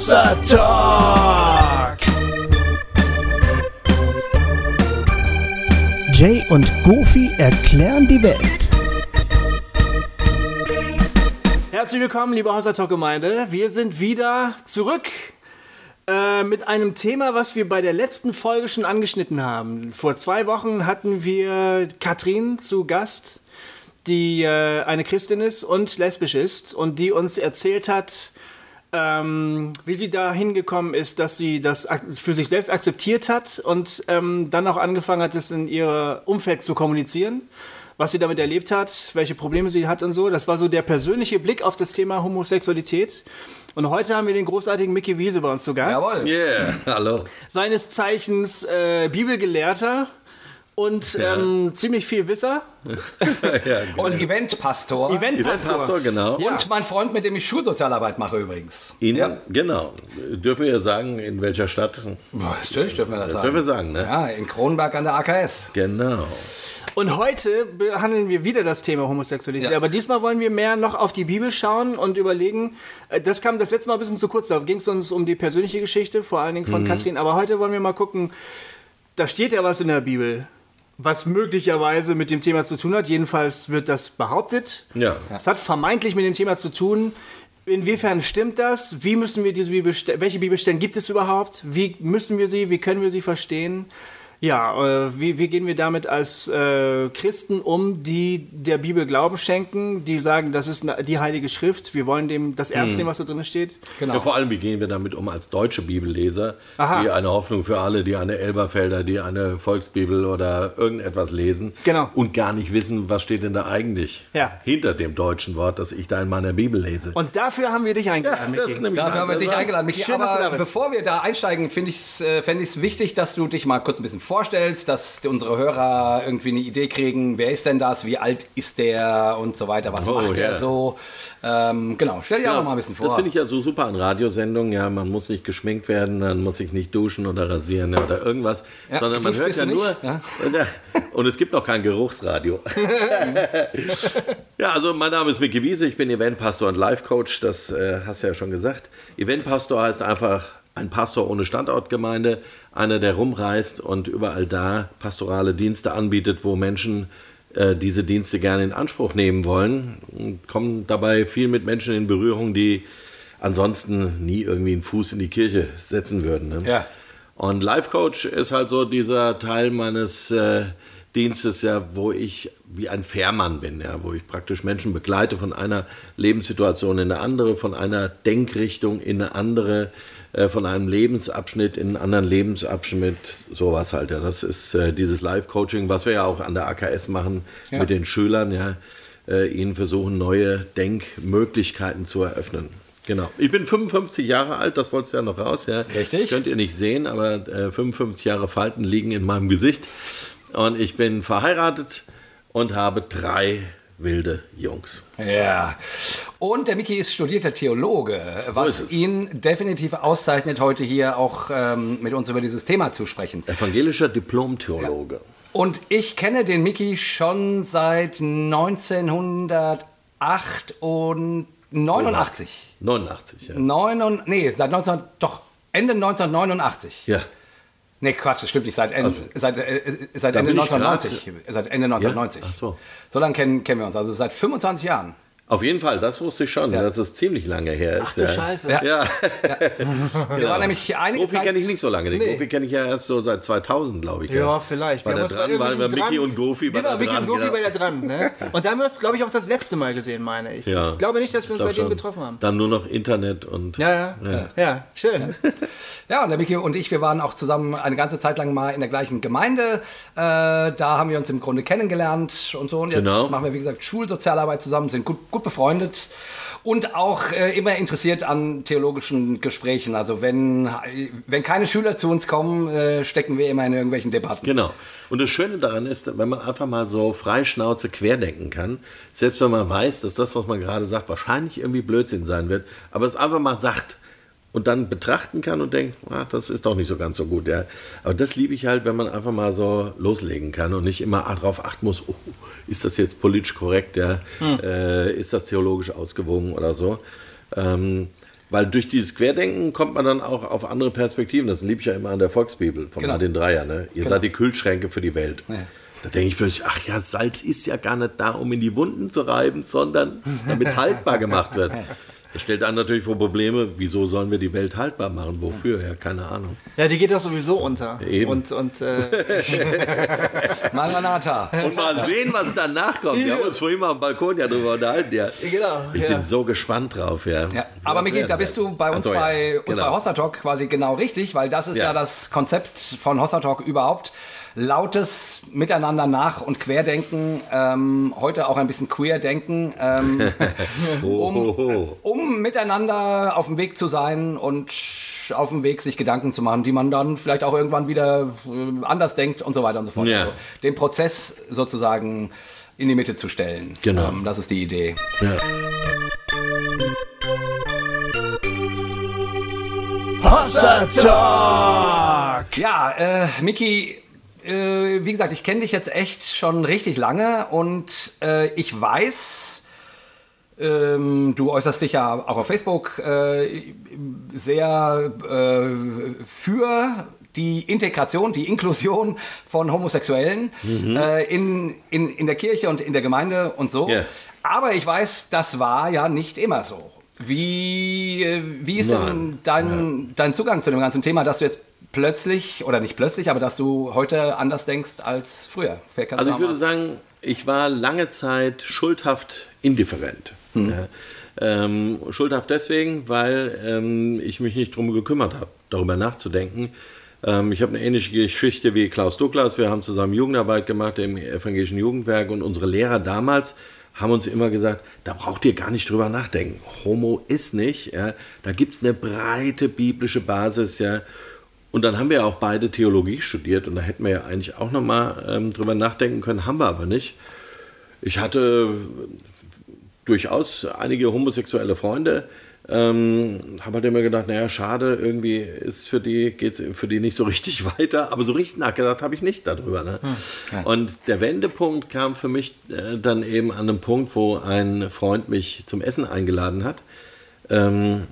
Wasser Talk. Jay und Goofy erklären die Welt. Herzlich willkommen, liebe Wasser Talk Gemeinde. Wir sind wieder zurück äh, mit einem Thema, was wir bei der letzten Folge schon angeschnitten haben. Vor zwei Wochen hatten wir Katrin zu Gast, die äh, eine Christin ist und lesbisch ist und die uns erzählt hat, ähm, wie sie da hingekommen ist, dass sie das für sich selbst akzeptiert hat und ähm, dann auch angefangen hat, das in ihr Umfeld zu kommunizieren, was sie damit erlebt hat, welche Probleme sie hat und so. Das war so der persönliche Blick auf das Thema Homosexualität. Und heute haben wir den großartigen Mickey Wiese bei uns zu Gast. Jawohl. Yeah, hallo. Seines Zeichens äh, Bibelgelehrter und Ja. ähm, ziemlich viel Wisser. ja, genau. Und Eventpastor. Eventpastor. Pastor, genau. Und mein Freund, mit dem ich Schulsozialarbeit mache übrigens. Ihnen, Ja. Genau. Dürfen wir ja sagen, in welcher Stadt? Boah, Natürlich dürfen wir das sagen. Dürfen wir sagen, ne? Ja, in Kronberg an der AKS. Genau. Und heute behandeln wir wieder das Thema Homosexualität. Ja. Aber diesmal wollen wir mehr noch auf die Bibel schauen und überlegen. äh, Das kam das letzte Mal ein bisschen zu kurz. Da ging es uns um die persönliche Geschichte, vor allen Dingen Mhm. von Katrin. Aber heute wollen wir mal gucken. Da steht ja was in der Bibel, was möglicherweise mit dem Thema zu tun hat. Jedenfalls wird das behauptet. Ja. Es hat vermeintlich mit dem Thema zu tun. Inwiefern stimmt das? Wie müssen wir diese Bibel, welche Bibelstellen gibt es überhaupt? Wie müssen wir sie? Wie können wir sie verstehen? Ja, äh, wie, wie gehen wir damit als äh, Christen um, die der Bibel Glauben schenken, die sagen, das ist die Heilige Schrift, wir wollen dem das ernst nehmen, was da drin steht? Genau. Ja, vor allem, wie gehen wir damit um als deutsche Bibelleser, Aha. die eine Hoffnung für alle, die eine Elberfelder, die eine Volksbibel oder irgendetwas lesen Genau. und gar nicht wissen, was steht denn da eigentlich Ja. hinter dem deutschen Wort, das ich da in meiner Bibel lese. Und dafür haben wir dich eingeladen, das ist nämlich Dafür haben wir dich eingeladen, Michi. Schön, dass du da Aber bist. bevor wir da einsteigen, finde ich es äh, wichtig, dass du dich mal kurz ein bisschen vorstellst, dass unsere Hörer irgendwie eine Idee kriegen, wer ist denn das, wie alt ist der und so weiter, was Oh, macht ja. er so. Ähm, genau, stell dir auch noch mal ein bisschen vor. Das finde ich ja so super an Radiosendungen. Ja, man muss nicht geschminkt werden, man muss sich nicht duschen oder rasieren ja, oder irgendwas, Ja, sondern man hört ja du nur. nicht, ja? Und es gibt noch kein Geruchsradio. ja, also mein Name ist Micky Wiese, ich bin Eventpastor und Life-Coach, das äh, hast du ja schon gesagt. Eventpastor heißt einfach ein Pastor ohne Standortgemeinde, einer, der rumreist und überall da pastorale Dienste anbietet, wo Menschen äh, diese Dienste gerne in Anspruch nehmen wollen, kommen dabei viel mit Menschen in Berührung, die ansonsten nie irgendwie einen Fuß in die Kirche setzen würden. Ne? Ja. Und Life Coach ist halt so dieser Teil meines äh, Dienstes, ja, wo ich wie ein Fährmann bin, ja, wo ich praktisch Menschen begleite von einer Lebenssituation in eine andere, von einer Denkrichtung in eine andere, äh, von einem Lebensabschnitt in einen anderen Lebensabschnitt, sowas halt. Ja. Das ist äh, dieses Life Coaching, was wir ja auch an der AKS machen Ja. mit den Schülern, ja, äh, ihnen versuchen, neue Denkmöglichkeiten zu eröffnen. Genau. Ich bin 55 Jahre alt, das wolltest du ja noch raus, ja. Richtig. Könnt ihr nicht sehen, aber äh, 55 Jahre Falten liegen in meinem Gesicht. Und ich bin verheiratet und habe drei wilde Jungs. Ja. Und der Micky ist studierter Theologe, was ist es. ihn definitiv auszeichnet, heute hier auch ähm, mit uns über dieses Thema zu sprechen. Evangelischer Diplom-Theologe. Und ich kenne den Micky schon seit 1908 und 89. 89, ja. Neun und, nee, seit 19, doch Ende 1989. Ja. Nee, Quatsch, das stimmt nicht. Seit, Ende- seit, äh, seit Da Ende bin ich 1990. Seit Ende 1990. Ach so. So lange kennen, kennen wir uns. Also seit 25 Jahren. Auf jeden Fall, das wusste ich schon, Ja. dass es ziemlich lange her ist. Ach du ja. Scheiße. Ja. Ja, Wir waren nämlich einige Goofy Zeit... kenne ich nicht so lange. Den Nee. Goofy kenne ich ja erst so seit 2000, glaube ich. Ja, vielleicht. War Wir der bei dran, war, war irgendwelchen Mickey dran- und Goofy war Genau, da Mickey dran. und Goofy genau. war da dran. Ne? Und da haben wir uns, glaube ich, auch das letzte Mal gesehen, meine ich. Ja. Ich glaube nicht, dass wir uns seitdem schon. getroffen haben. Dann nur noch Internet und Ja, ja, ja, ja, schön. Ja, und der Micky und ich, wir waren auch zusammen eine ganze Zeit lang mal in der gleichen Gemeinde. Äh, da haben wir uns im Grunde kennengelernt und so. Und jetzt Genau. machen wir, wie gesagt, Schulsozialarbeit zusammen, sind gut, gut befreundet und auch äh, immer interessiert an theologischen Gesprächen. Also wenn, wenn keine Schüler zu uns kommen, äh, stecken wir immer in irgendwelchen Debatten. Genau. Und das Schöne daran ist, wenn man einfach mal so freischnauze querdenken kann, selbst wenn man weiß, dass das, was man gerade sagt, wahrscheinlich irgendwie Blödsinn sein wird, aber es einfach mal sagt und dann betrachten kann und denkt, ah, das ist doch nicht so ganz so gut. Ja. Aber das liebe ich halt, wenn man einfach mal so loslegen kann und nicht immer darauf achten muss, oh, ist das jetzt politisch korrekt, ja? Äh, ist das theologisch ausgewogen oder so. Ähm, Weil durch dieses Querdenken kommt man dann auch auf andere Perspektiven. Das liebe ich ja immer an der Volksbibel von Genau. Martin Dreier. Ne? Ihr seid die Kühlschränke für die Welt. Ja. Da denke ich plötzlich, ach ja, Salz ist ja gar nicht da, um in die Wunden zu reiben, sondern damit haltbar gemacht wird. Das stellt einen natürlich vor Probleme, wieso sollen wir die Welt haltbar machen? Wofür? Ja, keine Ahnung. Ja, die geht doch sowieso unter. Eben. Und, und äh, Maranatha. Und mal sehen, was danach kommt. Wir haben uns vorhin mal am Balkon ja drüber unterhalten. Ja. Genau, Ich ja. bin so gespannt drauf. Ja, Ja, aber Miki, da bist du bei uns so, ja. bei, uns Genau. bei Hossa Talk quasi genau richtig, weil das ist ja, Ja. das Konzept von Hossa Talk überhaupt. Lautes Miteinander nach- und Querdenken, ähm, heute auch ein bisschen Queerdenken, ähm, um, um miteinander auf dem Weg zu sein und auf dem Weg sich Gedanken zu machen, die man dann vielleicht auch irgendwann wieder äh, anders denkt und so weiter und so fort. Ja. Also den Prozess sozusagen in die Mitte zu stellen. Genau. Ähm, das ist die Idee. Ja. Hossa Talk! Ja, äh, Miki, äh, wie gesagt, ich kenne dich jetzt echt schon richtig lange und äh, ich weiß, ähm, du äußerst dich ja auch auf Facebook äh, sehr äh, für die Integration, die Inklusion von Homosexuellen äh, in, in, in der Kirche und in der Gemeinde und so. Ja. Aber ich weiß, das war ja nicht immer so. Wie, äh, wie ist denn Nein. dein, dein Zugang zu dem ganzen Thema, dass du jetzt plötzlich, oder nicht plötzlich, aber dass du heute anders denkst als früher? Also ich würde sagen, ich war lange Zeit schuldhaft indifferent. Ja. Ähm, schuldhaft deswegen, weil ähm, ich mich nicht darum gekümmert habe, darüber nachzudenken. Ähm, ich habe eine ähnliche Geschichte wie Klaus Douglas. Wir haben zusammen Jugendarbeit gemacht im evangelischen Jugendwerk und unsere Lehrer damals haben uns immer gesagt, da braucht ihr gar nicht drüber nachdenken. Homo ist nicht. Ja. Da gibt es eine breite biblische Basis. Ja. Und dann haben wir auch beide Theologie studiert und da hätten wir ja eigentlich auch nochmal ähm, drüber nachdenken können, haben wir aber nicht. Ich hatte durchaus einige homosexuelle Freunde, ähm, habe halt immer gedacht, naja, schade, irgendwie ist für die, geht's für die nicht so richtig weiter, aber so richtig nachgedacht habe ich nicht darüber. Ne? Und der Wendepunkt kam für mich äh, dann eben an einem Punkt, wo ein Freund mich zum Essen eingeladen hat. Ähm,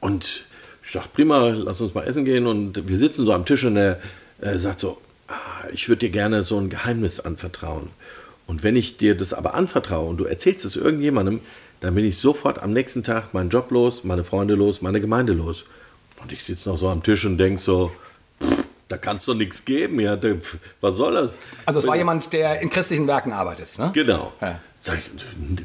und ich dachte, prima, lass uns mal essen gehen. Und wir sitzen so am Tisch und er äh, sagt so, ah, ich würde dir gerne so ein Geheimnis anvertrauen. Und wenn ich dir das aber anvertraue und du erzählst es irgendjemandem, dann bin ich sofort am nächsten Tag meinen Job los, meine Freunde los, meine Gemeinde los. Und ich sitze noch so am Tisch und denke so, pff, da kannst du nichts geben. Ja, was soll das? Also es war jemand, der in christlichen Werken arbeitet, ne? Genau. Ja. Ich,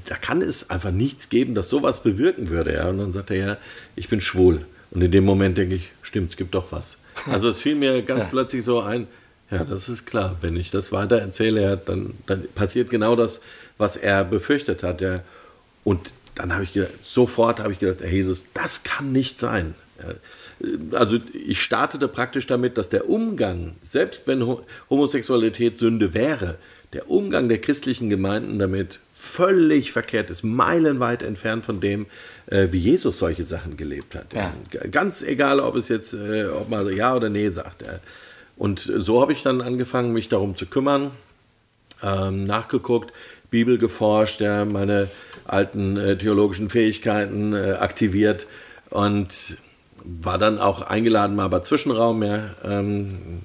da kann es einfach nichts geben, das sowas bewirken würde. Ja? Und dann sagt er, ja, ich bin schwul. Und in dem Moment denke ich, stimmt, es gibt doch was. Also es fiel mir ganz plötzlich so ein, ja, das ist klar, wenn ich das weiter erzähle, ja, dann, dann passiert genau das, was er befürchtet hat. Ja. Und dann habe ich gedacht, sofort habe ich gedacht, Herr Jesus, das kann nicht sein. Ja. Also ich startete praktisch damit, dass der Umgang, selbst wenn Ho- Homosexualität Sünde wäre, der Umgang der christlichen Gemeinden damit völlig verkehrt ist, meilenweit entfernt von dem, äh, wie Jesus solche Sachen gelebt hat. Ja. Ganz egal, ob es jetzt, äh, ob man ja oder nee sagt. Ja. Und so habe ich dann angefangen, mich darum zu kümmern, ähm, nachgeguckt, Bibel geforscht, ja, meine alten äh, theologischen Fähigkeiten äh, aktiviert und war dann auch eingeladen, mal bei Zwischenraum, ja, ähm,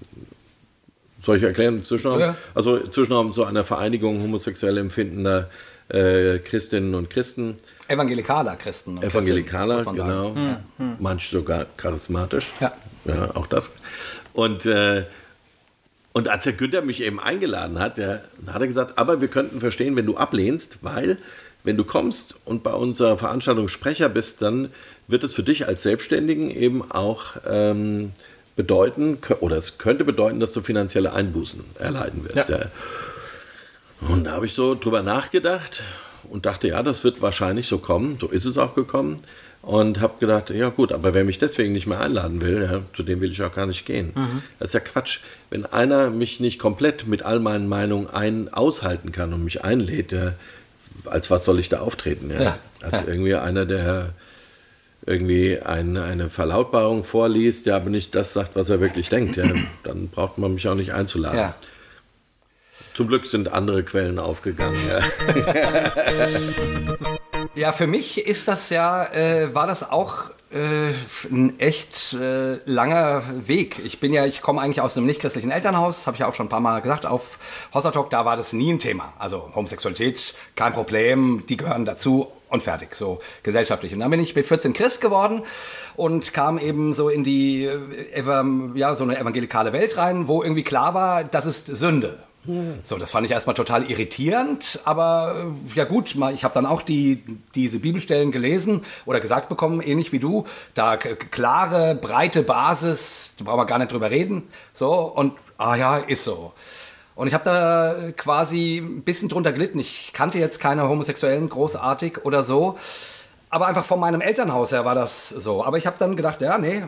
soll ich erklären, Zwischenraum? Ja. Also Zwischenraum zu einer Vereinigung homosexuell empfindender äh, Christinnen und Christen, Evangelikaler Christen. und Evangelikaler, Christen, muss man sagen. genau, manch sogar charismatisch, Ja. ja, auch das. Und äh, und als Herr Günther mich eben eingeladen hat, der, hat er gesagt, aber wir könnten verstehen, wenn du ablehnst, weil wenn du kommst und bei unserer Veranstaltung Sprecher bist, dann wird es für dich als Selbstständigen eben auch ähm, bedeuten, oder es könnte bedeuten, dass du finanzielle Einbußen erleiden wirst. Ja. Ja. Und da habe ich so drüber nachgedacht und dachte, ja, das wird wahrscheinlich so kommen. So ist es auch gekommen. Und habe gedacht, ja gut, aber wer mich deswegen nicht mehr einladen will, ja, zu dem will ich auch gar nicht gehen. Das ist ja Quatsch. Wenn einer mich nicht komplett mit all meinen Meinungen ein aushalten kann und mich einlädt, als was soll ich da auftreten? Ja? Als irgendwie einer, der irgendwie ein, eine Verlautbarung vorliest, ja, aber nicht das sagt, was er wirklich denkt. Ja? Dann braucht man mich auch nicht einzuladen. Ja. Zum Glück sind andere Quellen aufgegangen. Ja. Ja, für mich ist das ja, äh, war das auch äh, ein echt äh, langer Weg. Ich bin ja, ich komme eigentlich aus einem nichtchristlichen Elternhaus, habe ich ja auch schon ein paar Mal gesagt auf Hossertalk, da war das nie ein Thema. Also Homosexualität, kein Problem, die gehören dazu und fertig, so gesellschaftlich. Und dann bin ich mit 14 Christ geworden und kam eben so in die, äh, ja, so eine evangelikale Welt rein, wo irgendwie klar war, das ist Sünde. So, das fand ich erstmal total irritierend, aber äh, ja gut, ich habe dann auch die, diese Bibelstellen gelesen oder gesagt bekommen, ähnlich wie du, da klare, breite Basis, da brauchen wir gar nicht drüber reden, so und ah ja, ist so. Und ich habe da quasi ein bisschen drunter gelitten. Ich kannte jetzt keine Homosexuellen großartig oder so aber einfach von meinem Elternhaus her war das so. Aber ich habe dann gedacht, ja, nee,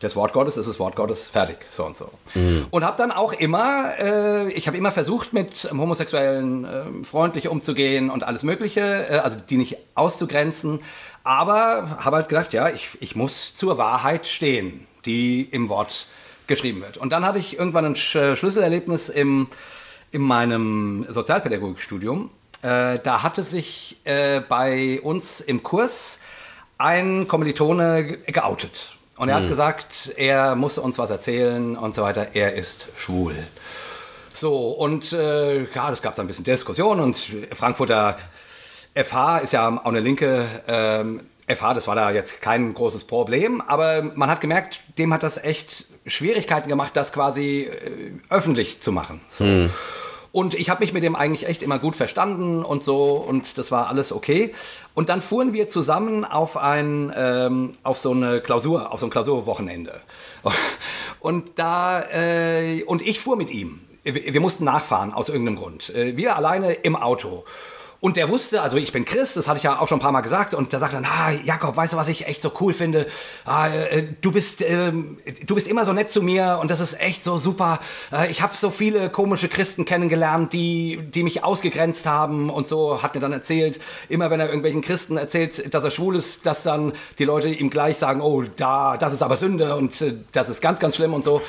das Wort Gottes ist das Wort Gottes, fertig, so und so. Mhm. Und habe dann auch immer, äh, ich habe immer versucht, mit Homosexuellen äh, freundlich umzugehen und alles Mögliche, äh, also die nicht auszugrenzen. Aber habe halt gedacht, ja, ich, ich muss zur Wahrheit stehen, die im Wort geschrieben wird. Und dann hatte ich irgendwann ein Sch Schlüsselerlebnis im, in meinem Sozialpädagogikstudium äh, da hatte sich äh, bei uns im Kurs ein Kommilitone geoutet. Und er hm. hat gesagt, er muss uns was erzählen und so weiter. Er ist schwul. So, und äh, ja, das gab dann ein bisschen Diskussion und Frankfurter FH ist ja auch eine linke ähm, FH, das war da jetzt kein großes Problem, aber man hat gemerkt, dem hat das echt Schwierigkeiten gemacht, das quasi äh, öffentlich zu machen. So. Hm. Und ich habe mich mit dem eigentlich echt immer gut verstanden und so und das war alles okay. Und dann fuhren wir zusammen auf ein ähm, auf so eine Klausur, auf so ein Klausurwochenende. Und da äh, und ich fuhr mit ihm. Wir, wir mussten nachfahren aus irgendeinem Grund. Äh, wir alleine im Auto. Und der wusste, also ich bin Christ, das hatte ich ja auch schon ein paar Mal gesagt, und der sagt dann, ah, Jakob, weißt du, was ich echt so cool finde? Ah, äh, du, bist, äh, du bist immer so nett zu mir und das ist echt so super. Äh, ich habe so viele komische Christen kennengelernt, die, die mich ausgegrenzt haben und so, hat mir dann erzählt, immer wenn er irgendwelchen Christen erzählt, dass er schwul ist, dass dann die Leute ihm gleich sagen, oh, da, das ist aber Sünde und äh, das ist ganz, ganz schlimm und so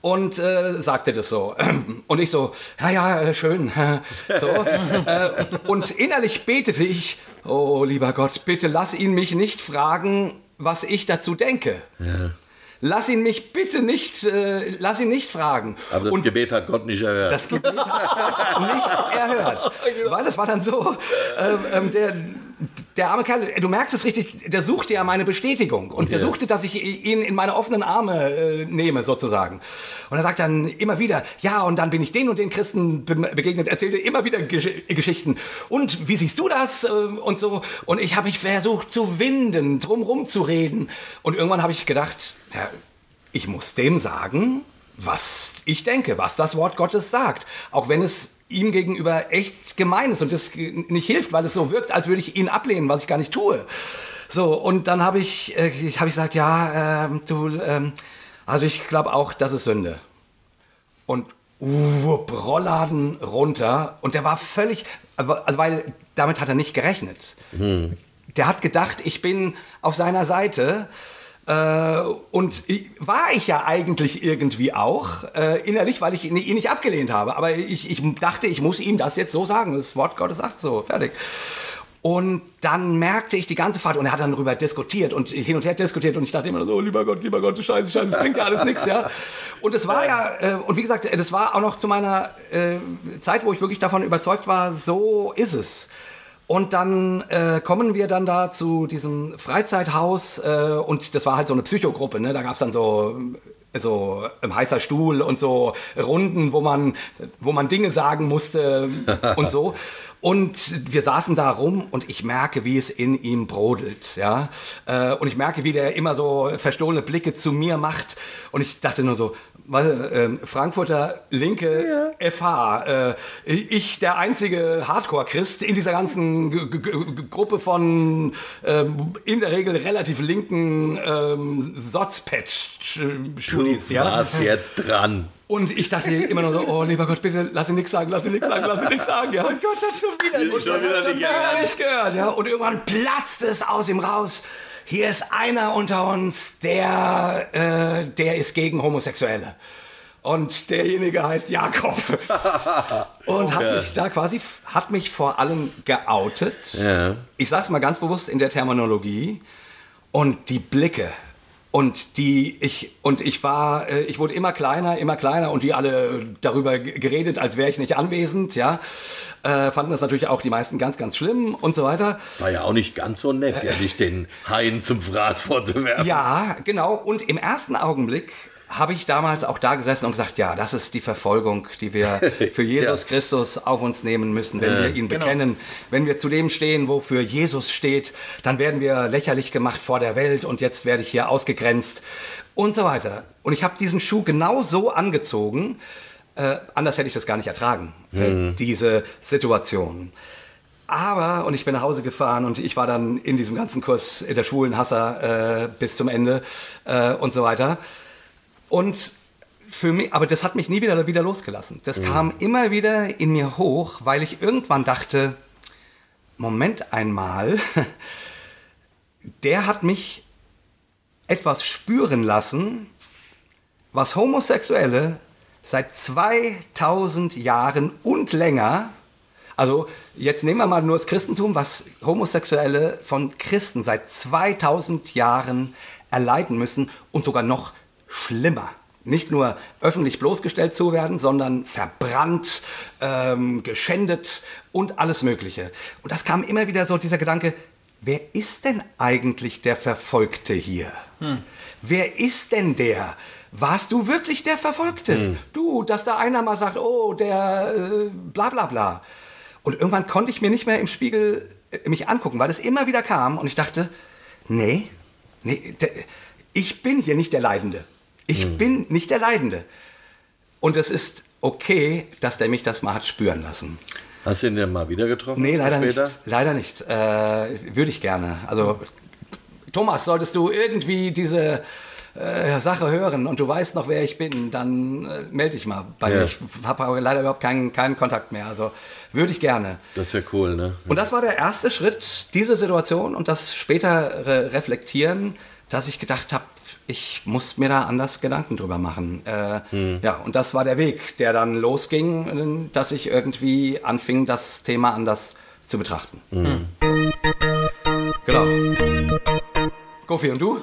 und äh, sagte das so. Und ich so, ja, ja, äh, schön. so. äh, und innerlich betete ich, oh lieber Gott, bitte lass ihn mich nicht fragen, was ich dazu denke. Ja. Lass ihn mich bitte nicht, äh, lass ihn nicht fragen. Aber das und Gebet hat Gott nicht erhört. Das Gebet hat Gott nicht erhört. Weil das war dann so, ähm, ähm, der, der arme Kerl, du merkst es richtig, der suchte ja meine Bestätigung und der suchte, dass ich ihn in meine offenen Arme äh, nehme, sozusagen. Und er sagt dann immer wieder, ja, und dann bin ich den und den Christen begegnet, erzählte immer wieder Gesch Geschichten. Und wie siehst du das? Äh, und so. Und ich habe mich versucht zu winden, drumrum zu reden. Und irgendwann habe ich gedacht, ja, ich muss dem sagen, was ich denke, was das Wort Gottes sagt. Auch wenn es ihm gegenüber echt gemein ist und das nicht hilft, weil es so wirkt, als würde ich ihn ablehnen, was ich gar nicht tue. So, und dann habe ich, äh, hab ich gesagt, ja, äh, du, äh, also ich glaube auch, das ist Sünde. Und uh, Rollladen runter und der war völlig, also weil damit hat er nicht gerechnet. Mhm. Der hat gedacht, ich bin auf seiner Seite äh, und war ich ja eigentlich irgendwie auch, äh, innerlich, weil ich ihn, ihn, nicht abgelehnt habe. Aber ich, ich dachte, ich muss ihm das jetzt so sagen. Das Wort Gottes sagt so, fertig. Und dann merkte ich die ganze Fahrt und er hat dann darüber diskutiert und hin und her diskutiert und ich dachte immer so, oh, lieber Gott, lieber Gott, Scheiße, Scheiße, das klingt ja alles nichts, ja. Und es war ja, äh, und wie gesagt, das war auch noch zu meiner äh, Zeit, wo ich wirklich davon überzeugt war, so ist es. Und dann äh, kommen wir dann da zu diesem Freizeithaus äh, und das war halt so eine Psychogruppe, ne? Da gab's dann so so ein heißer Stuhl und so Runden, wo man, wo man Dinge sagen musste und so. Und wir saßen da rum und ich merke, wie es in ihm brodelt, ja. Äh, und ich merke, wie der immer so verstohlene Blicke zu mir macht. Und ich dachte nur so, äh, Frankfurter linke ja. FH. Äh, ich, der einzige Hardcore-Christ in dieser ganzen G G Gruppe von ähm, in der Regel relativ linken ähm, Sozpet-Studis. Du ja? warst jetzt dran. Und ich dachte immer nur so, oh lieber Gott, bitte lass ihn nichts sagen, lass ihn nichts sagen, lass ihn nichts sagen. Ja? Und Gott hat schon wieder, schon wieder nicht, nicht gehört. Ja? Und irgendwann platzt es aus ihm raus hier ist einer unter uns, der, äh, der ist gegen Homosexuelle. Und derjenige heißt Jakob. Und hat mich da quasi, hat mich vor allem geoutet. Ja. Ich sag's mal ganz bewusst in der Terminologie. Und die Blicke. Und die, ich, und ich war, äh, ich wurde immer kleiner, immer kleiner und die alle darüber geredet, als wäre ich nicht anwesend, ja. Äh, fanden das natürlich auch die meisten ganz, ganz schlimm und so weiter. War ja auch nicht ganz so nett, ja, dich den Haien zum Fraß vorzuwerfen. Ja, genau. Und im ersten Augenblick habe ich damals auch da gesessen und gesagt, ja, das ist die Verfolgung, die wir für Jesus Ja. Christus auf uns nehmen müssen, wenn wir ihn bekennen. Wenn wir zu dem stehen, wofür Jesus steht, dann werden wir lächerlich gemacht vor der Welt und jetzt werde ich hier ausgegrenzt und so weiter. Und ich habe diesen Schuh genau so angezogen, äh, anders hätte ich das gar nicht ertragen, äh, diese Situation. Aber, und ich bin nach Hause gefahren und ich war dann in diesem ganzen Kurs der schwulen Hasser äh, bis zum Ende äh, und so weiter. Und für mich, aber das hat mich nie wieder, wieder losgelassen. Das kam immer wieder in mir hoch, weil ich irgendwann dachte, Moment einmal, der hat mich etwas spüren lassen, was Homosexuelle seit 2000 Jahren und länger, also jetzt nehmen wir mal nur das Christentum, was Homosexuelle von Christen seit 2000 Jahren erleiden müssen und sogar noch schlimmer. Nicht nur öffentlich bloßgestellt zu werden, sondern verbrannt, ähm, geschändet und alles Mögliche. Und das kam immer wieder so dieser Gedanke, wer ist denn eigentlich der Verfolgte hier? Wer ist denn der? Warst du wirklich der Verfolgte? Du, dass da einer mal sagt, oh, der äh, bla bla bla. Und irgendwann konnte ich mir nicht mehr im Spiegel äh, mich angucken, weil es immer wieder kam und ich dachte, nee, nee, der, ich bin hier nicht der Leidende. Ich bin nicht der Leidende. Und es ist okay, dass der mich das mal hat spüren lassen. Hast du ihn denn mal wieder getroffen? Nee, leider später? nicht. Leider nicht. Äh, Würde ich gerne. Also, Thomas, solltest du irgendwie diese äh, Sache hören und du weißt noch, wer ich bin, dann äh, melde dich mal bei Ja. mir. Ich habe leider überhaupt keinen, keinen Kontakt mehr. Also, würde ich gerne. Das wäre cool, ne? Und das war der erste Schritt, diese Situation und das spätere Reflektieren, dass ich gedacht habe, ich muss mir da anders Gedanken drüber machen. Äh, Ja, und das war der Weg, der dann losging, dass ich irgendwie anfing, das Thema anders zu betrachten. Genau. Gofi, und du?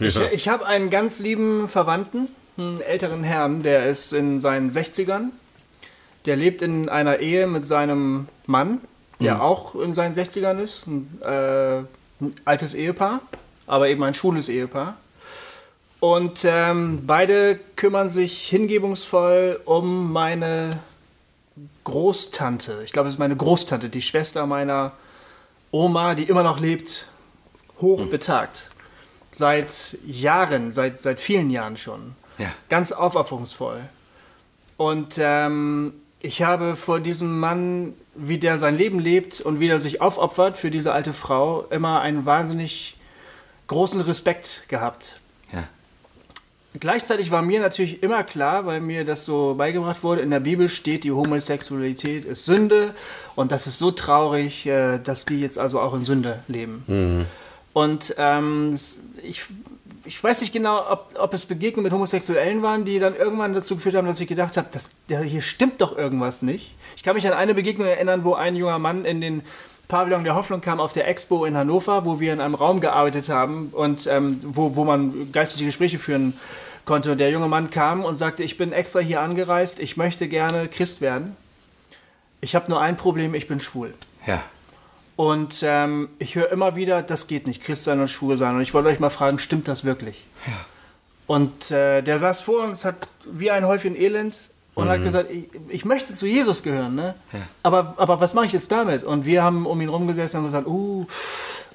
Ich, ich habe einen ganz lieben Verwandten, einen älteren Herrn, der ist in seinen 60ern. Der lebt in einer Ehe mit seinem Mann, der auch in seinen 60ern ist. Ein, äh, ein altes Ehepaar, aber eben ein schwules Ehepaar. Und ähm, beide kümmern sich hingebungsvoll um meine Großtante. Ich glaube, es ist meine Großtante, die Schwester meiner Oma, die immer noch lebt, hochbetagt. Seit Jahren, seit, seit vielen Jahren schon. Ja. Ganz aufopferungsvoll. Und ähm, ich habe vor diesem Mann, wie der sein Leben lebt und wie er sich aufopfert für diese alte Frau, immer einen wahnsinnig großen Respekt gehabt. Gleichzeitig war mir natürlich immer klar, weil mir das so beigebracht wurde, in der Bibel steht, die Homosexualität ist Sünde und das ist so traurig, äh, dass die jetzt also auch in Sünde leben. Und ähm, ich, ich weiß nicht genau, ob, ob es Begegnungen mit Homosexuellen waren, die dann irgendwann dazu geführt haben, dass ich gedacht habe, das, hier stimmt doch irgendwas nicht. Ich kann mich an eine Begegnung erinnern, wo ein junger Mann in den Pavillon der Hoffnung kam auf der Expo in Hannover, wo wir in einem Raum gearbeitet haben und ähm, wo, wo man geistliche Gespräche führen konnte. Und der junge Mann kam und sagte, ich bin extra hier angereist, ich möchte gerne Christ werden. Ich habe nur ein Problem, ich bin schwul. Ja. Und ähm, ich höre immer wieder, das geht nicht, Christ sein und schwul sein. Und ich wollte euch mal fragen, stimmt das wirklich? Und äh, der saß vor uns, hat wie ein Häufchen Elend und hat gesagt, ich, ich möchte zu Jesus gehören, ne? Aber, aber was mache ich jetzt damit? Und wir haben um ihn rumgesessen und gesagt, uh,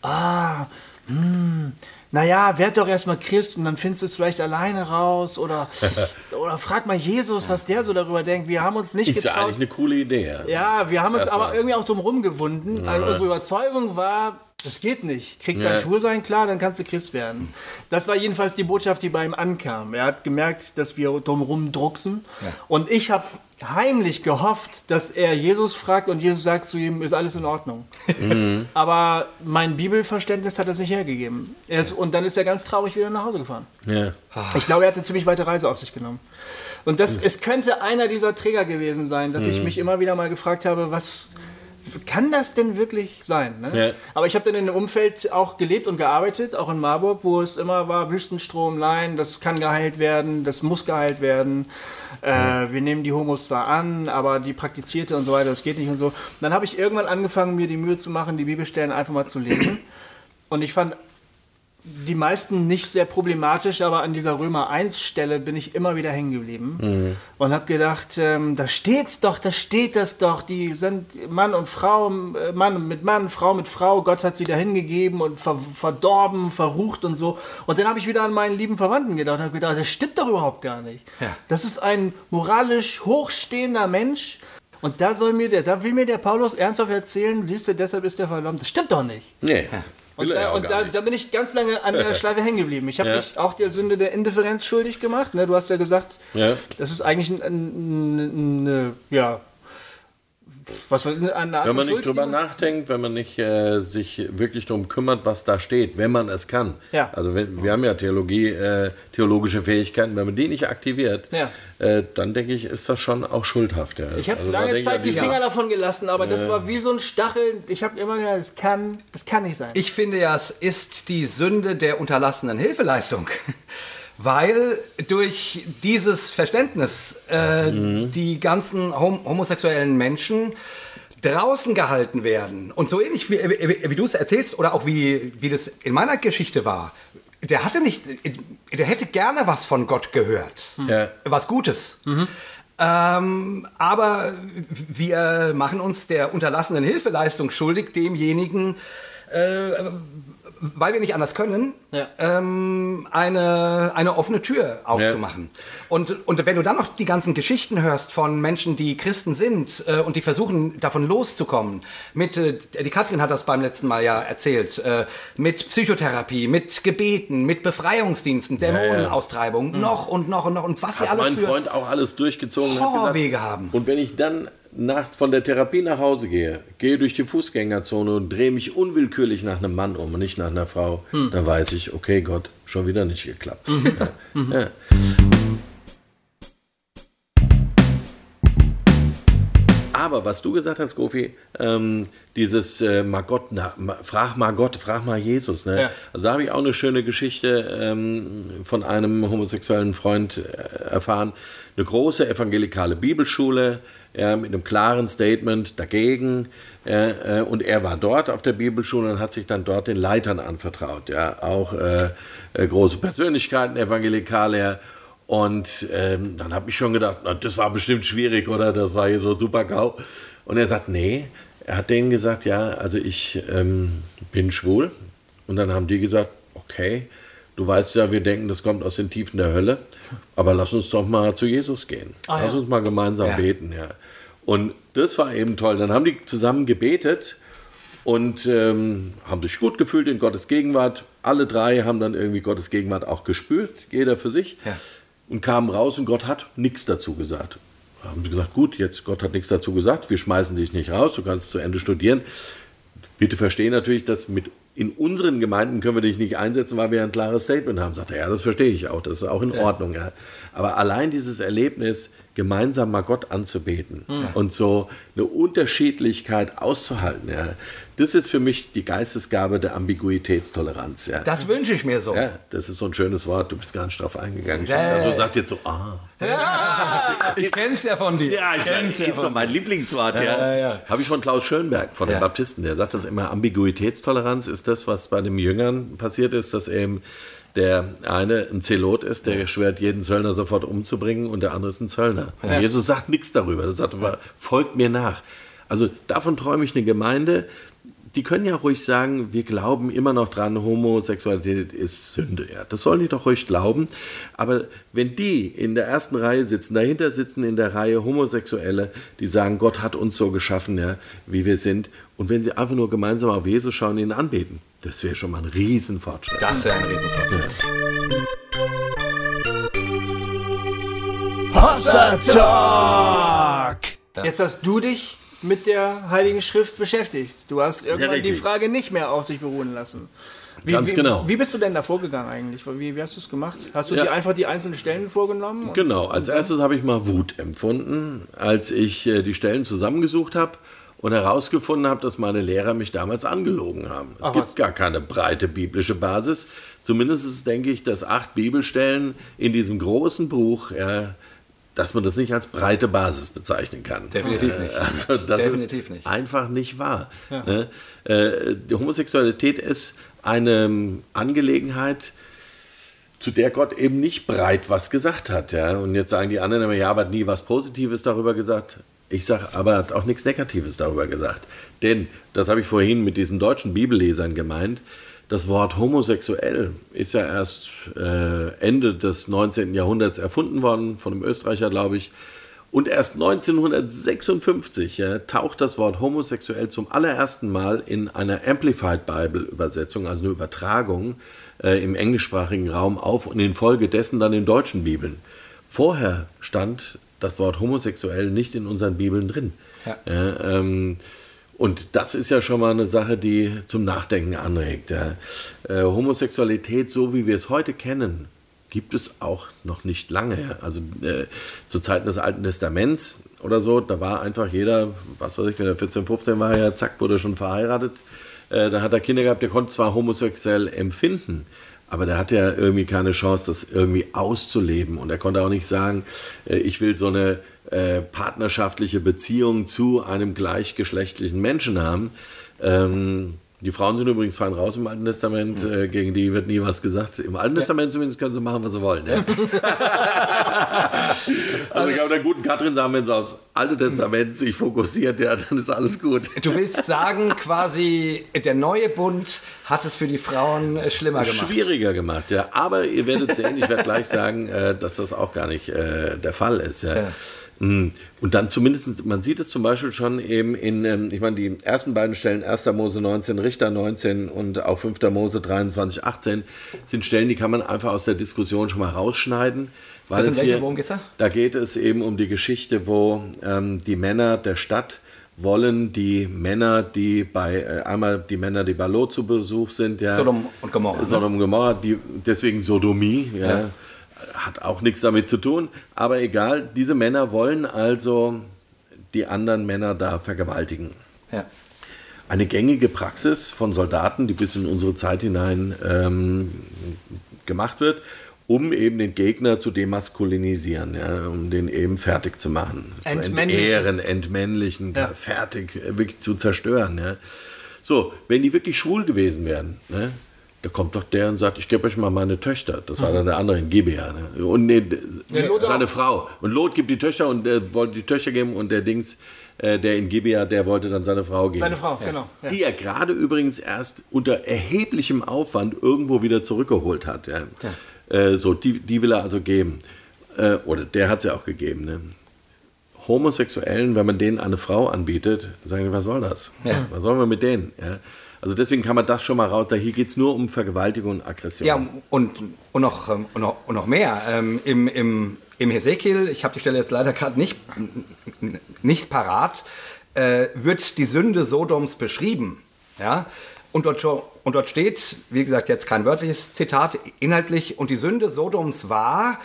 ah, hm, naja, werd doch erstmal Christ und dann findest du es vielleicht alleine raus oder, oder frag mal Jesus, was der so darüber denkt. Wir haben uns nicht Ist ja getraut. eigentlich eine coole Idee. Ja, wir haben uns aber irgendwie auch drum rumgewunden. Also unsere Überzeugung war, das geht nicht. Krieg dein Ja. Schwulsein klar, dann kannst du Christ werden. Das war jedenfalls die Botschaft, die bei ihm ankam. Er hat gemerkt, dass wir drum rumdrucksen. Und ich habe heimlich gehofft, dass er Jesus fragt und Jesus sagt zu ihm, ist alles in Ordnung. Aber mein Bibelverständnis hat das nicht hergegeben. Er ist, und dann ist er ganz traurig wieder nach Hause gefahren. Ja. Ich glaube, er hat eine ziemlich weite Reise auf sich genommen. Und das, es könnte einer dieser Träger gewesen sein, dass ich mich immer wieder mal gefragt habe, was kann das denn wirklich sein? Ne? Ja. Aber ich habe dann in einem Umfeld auch gelebt und gearbeitet, auch in Marburg, wo es immer war, Wüstenstrom, Nein, das kann geheilt werden, das muss geheilt werden. Äh, wir nehmen die Homos zwar an, aber die praktizierte und so weiter, das geht nicht und so. Und dann habe ich irgendwann angefangen, mir die Mühe zu machen, die Bibelstellen einfach mal zu lesen. Und ich fand die meisten nicht sehr problematisch, aber an dieser Römer 1 Stelle bin ich immer wieder hängen geblieben und habe gedacht, ähm, da steht's doch, da steht das doch, die sind Mann und Frau, äh, Mann mit Mann, Frau mit Frau, Gott hat sie dahin gegeben und ver verdorben, verrucht und so. Und dann habe ich wieder an meinen lieben Verwandten gedacht und habe gedacht, das stimmt doch überhaupt gar nicht. Ja. Das ist ein moralisch hochstehender Mensch. Und da soll mir der, da will mir der Paulus ernsthaft erzählen, siehst du, deshalb ist er verdammt. Das stimmt doch nicht. Nee. Und, da, ja und da, da bin ich ganz lange an der Schleife hängen geblieben. Ich habe Ja. mich auch der Sünde der Indifferenz schuldig gemacht. Ne? Du hast ja gesagt, Ja. das ist eigentlich ein, ein, ein, eine, ja, was war eine Art Wenn man nicht drüber nachdenkt, wenn man nicht äh, sich wirklich darum kümmert, was da steht, wenn man es kann. Ja. Also wenn, wir haben ja Theologie, äh, theologische Fähigkeiten, wenn man die nicht aktiviert, Ja. äh, dann denke ich, ist das schon auch schuldhaft. Ja. Ich habe Also lange Zeit die Finger davon gelassen, aber das war wie so ein Stachel. Ich habe immer gedacht, das kann, das kann nicht sein. Ich finde ja, es ist die Sünde der unterlassenen Hilfeleistung. Weil durch dieses Verständnis äh, die ganzen hom homosexuellen Menschen draußen gehalten werden. Und so ähnlich wie, wie, wie du es erzählst oder auch wie, wie das in meiner Geschichte war. Der hatte nicht, der hätte gerne was von Gott gehört. Ja. Was Gutes. Ähm, aber wir machen uns der unterlassenen Hilfeleistung schuldig, demjenigen, äh, weil wir nicht anders können, Ja. ähm, eine, eine offene Tür aufzumachen. Und, und wenn du dann noch die ganzen Geschichten hörst von Menschen, die Christen sind äh, und die versuchen, davon loszukommen, mit, äh, die Katrin hat das beim letzten Mal ja erzählt, äh, mit Psychotherapie, mit Gebeten, mit Befreiungsdiensten, Dämonenaustreibung, noch und noch und noch und was die hat alle mein für... Freund auch alles durchgezogen. hat gesagt, Horrorwege haben. Und wenn ich dann nach, von der Therapie nach Hause gehe, gehe durch die Fußgängerzone und drehe mich unwillkürlich nach einem Mann um und nicht nach einer Frau, Hm. dann weiß ich, okay, Gott, schon wieder nicht geklappt. Mhm. Ja. Ja. Aber was du gesagt hast, Gofi, ähm, dieses äh, mal Gott, na, frag mal Gott, frag mal Jesus. Ne? Ja. Also da habe ich auch eine schöne Geschichte ähm, von einem homosexuellen Freund äh, erfahren. Eine große evangelikale Bibelschule ja, mit einem klaren Statement dagegen. Äh, äh, und er war dort auf der Bibelschule und hat sich dann dort den Leitern anvertraut. Ja, auch äh, äh, große Persönlichkeiten, Evangelikale. Und ähm, dann habe ich schon gedacht, na, das war bestimmt schwierig, oder? Das war hier so super GAU. Und er sagt, nee, er hat denen gesagt, ja, also ich ähm, bin schwul. Und dann haben die gesagt, okay, du weißt ja, wir denken, das kommt aus den Tiefen der Hölle, aber lass uns doch mal zu Jesus gehen. Ah, lass ja. uns mal gemeinsam Ja. beten, ja. Und das war eben toll. Dann haben die zusammen gebetet und ähm, haben sich gut gefühlt in Gottes Gegenwart. Alle drei haben dann irgendwie Gottes Gegenwart auch gespürt, jeder für sich. Ja. Und kamen raus und Gott hat nichts dazu gesagt. Haben sie gesagt, gut, jetzt Gott hat nichts dazu gesagt, wir schmeißen dich nicht raus, du kannst zu Ende studieren. Bitte verstehen natürlich, dass mit in unseren Gemeinden können wir dich nicht einsetzen, weil wir ein klares Statement haben. Sagt er, ja, das verstehe ich auch, das ist auch in Ordnung. Ja. Aber allein dieses Erlebnis, gemeinsam mal Gott anzubeten und so eine Unterschiedlichkeit auszuhalten, ja, das ist für mich die Geistesgabe der Ambiguitätstoleranz. Ja. Das wünsche ich mir so. ja, das ist so ein schönes Wort, du bist gar nicht drauf eingegangen. Ja, ja, also ja. sagt jetzt so, ah. Ich kenn's ja von dir. Ja, ich kenn's ist doch mein Lieblingswort. Ja, ja, ja. Habe ich von Klaus Schönberg, von den Ja. Baptisten. Der sagt das immer, Ambiguitätstoleranz ist das, was bei den Jüngern passiert ist, dass eben der eine ein Zelot ist, der schwört, jeden Zöllner sofort umzubringen und der andere ist ein Zöllner. Und Jesus sagt nichts darüber. Er sagt aber, folgt mir nach. Also davon träume ich eine Gemeinde, die können ja ruhig sagen, wir glauben immer noch dran, Homosexualität ist Sünde. Ja, das sollen die doch ruhig glauben. Aber wenn die in der ersten Reihe sitzen, dahinter sitzen in der Reihe Homosexuelle, die sagen, Gott hat uns so geschaffen, ja, wie wir sind, und wenn sie einfach nur gemeinsam auf Jesus schauen und ihn anbeten, das wäre schon mal ein Riesenfortschritt. Das wäre ein Riesenvorteil. Hossa Talk! Jetzt hast du dich mit der Heiligen Schrift beschäftigt. Du hast irgendwann die. Frage nicht mehr auf sich beruhen lassen. Wie, Ganz wie, genau. Wie bist du denn da vorgegangen eigentlich? Wie, wie hast du es gemacht? Hast du Ja. dir einfach die einzelnen Stellen vorgenommen? Genau, als erstes habe ich mal Wut empfunden, als ich äh, die Stellen zusammengesucht habe und herausgefunden habe, dass meine Lehrer mich damals angelogen haben. Es Ach, gibt was. gar keine breite biblische Basis. Zumindest ist, denke ich, dass acht Bibelstellen in diesem großen Buch, ja, dass man das nicht als breite Basis bezeichnen kann. Definitiv nicht. Also das Definitiv ist nicht. einfach nicht wahr. Ne? Äh, die Homosexualität ist eine ähm, Angelegenheit, zu der Gott eben nicht breit was gesagt hat. Ja? Und jetzt sagen die anderen immer, ja, aber hat nie was Positives darüber gesagt. Ich sage, aber er hat auch nichts Negatives darüber gesagt. Denn, das habe ich vorhin mit diesen deutschen Bibellesern gemeint, das Wort homosexuell ist ja erst äh, Ende des 19. Jahrhunderts erfunden worden, von einem Österreicher, glaube ich. Und erst 1956 ja, taucht das Wort homosexuell zum allerersten Mal in einer Amplified Bible Übersetzung, also eine Übertragung äh, im englischsprachigen Raum auf und infolgedessen dann in deutschen Bibeln. Vorher stand das Wort homosexuell nicht in unseren Bibeln drin. Ja. Ja, ähm, und das ist ja schon mal eine Sache, die zum Nachdenken anregt. Ja. Äh, Homosexualität, so wie wir es heute kennen, gibt es auch noch nicht lange. Also äh, zu Zeiten des Alten Testaments oder so, da war einfach jeder, was weiß ich, wenn er 14, 15 war, ja, zack, wurde schon verheiratet. Äh, da hat er Kinder gehabt, der konnte zwar homosexuell empfinden, aber der hatte ja irgendwie keine Chance, das irgendwie auszuleben. Und er konnte auch nicht sagen, äh, ich will so eine äh, partnerschaftliche Beziehung zu einem gleichgeschlechtlichen Menschen haben. Ähm, die Frauen sind übrigens fein raus im Alten Testament, äh, gegen die wird nie was gesagt. Im Alten Testament zumindest können sie machen, was sie wollen. Ja? also ich glaube, der guten Katrin sagen, wenn sie aufs Alte Testament sich fokussiert, ja, dann ist alles gut. Du willst sagen, quasi der neue Bund hat es für die Frauen äh, schlimmer gemacht. Schwieriger gemacht, ja. Aber ihr werdet sehen, ich werde gleich sagen, äh, dass das auch gar nicht äh, der Fall ist. Ja. Mm, Und dann zumindest, man sieht es zum Beispiel schon eben in, ähm, ich meine, die ersten beiden Stellen, 1. Mose 19, Richter 19 und auch 5. Mose 23, 18, sind Stellen, die kann man einfach aus der Diskussion schon mal rausschneiden. Weil Das es welche? hier, Worum geht's da? Da geht es eben um die Geschichte, wo ähm, die Männer der Stadt wollen die Männer, die bei, äh, einmal die Männer, die bei Lot zu Besuch sind, ja, Sodom und Gomorra, ne? Sodom und Gomorra, die, deswegen Sodomie, ja, Ja. Hat auch nichts damit zu tun, aber egal, diese Männer wollen also die anderen Männer da vergewaltigen. Ja. Eine gängige Praxis von Soldaten, die bis in unsere Zeit hinein ähm, gemacht wird, um eben den Gegner zu demaskulinisieren, ja, um den eben fertig zu machen, zu entehren, entmännlichen, Ja. fertig, äh, wirklich zu zerstören. Ja. So, wenn die wirklich schwul gewesen wären, ne, da kommt doch der und sagt, ich gebe euch mal meine Töchter. Das war dann der andere in Gibea. Ne? Und nee, Ja, Lot seine auch. Frau. Und Lot gibt die Töchter und äh, wollte die Töchter geben und der Dings, äh, der in Gibea, der wollte dann seine Frau geben. Seine Frau, genau. Ja. Die er gerade übrigens erst unter erheblichem Aufwand irgendwo wieder zurückgeholt hat. Ja. Äh, so, die, die will er also geben. Äh, oder der hat sie auch gegeben. Ne? Homosexuellen, wenn man denen eine Frau anbietet, sagen die, was soll das? Was sollen wir mit denen? Ja? Also deswegen kann man das schon mal raus. Da hier geht es nur um Vergewaltigung und Aggression. Ja, und, und, noch, ähm, und, noch, und noch mehr. Ähm, Im im, im Hesekiel, ich habe die Stelle jetzt leider gerade nicht, nicht parat, äh, wird die Sünde Sodoms beschrieben. Ja? Und, dort, und dort steht, wie gesagt, jetzt kein wörtliches Zitat, inhaltlich, und die Sünde Sodoms war,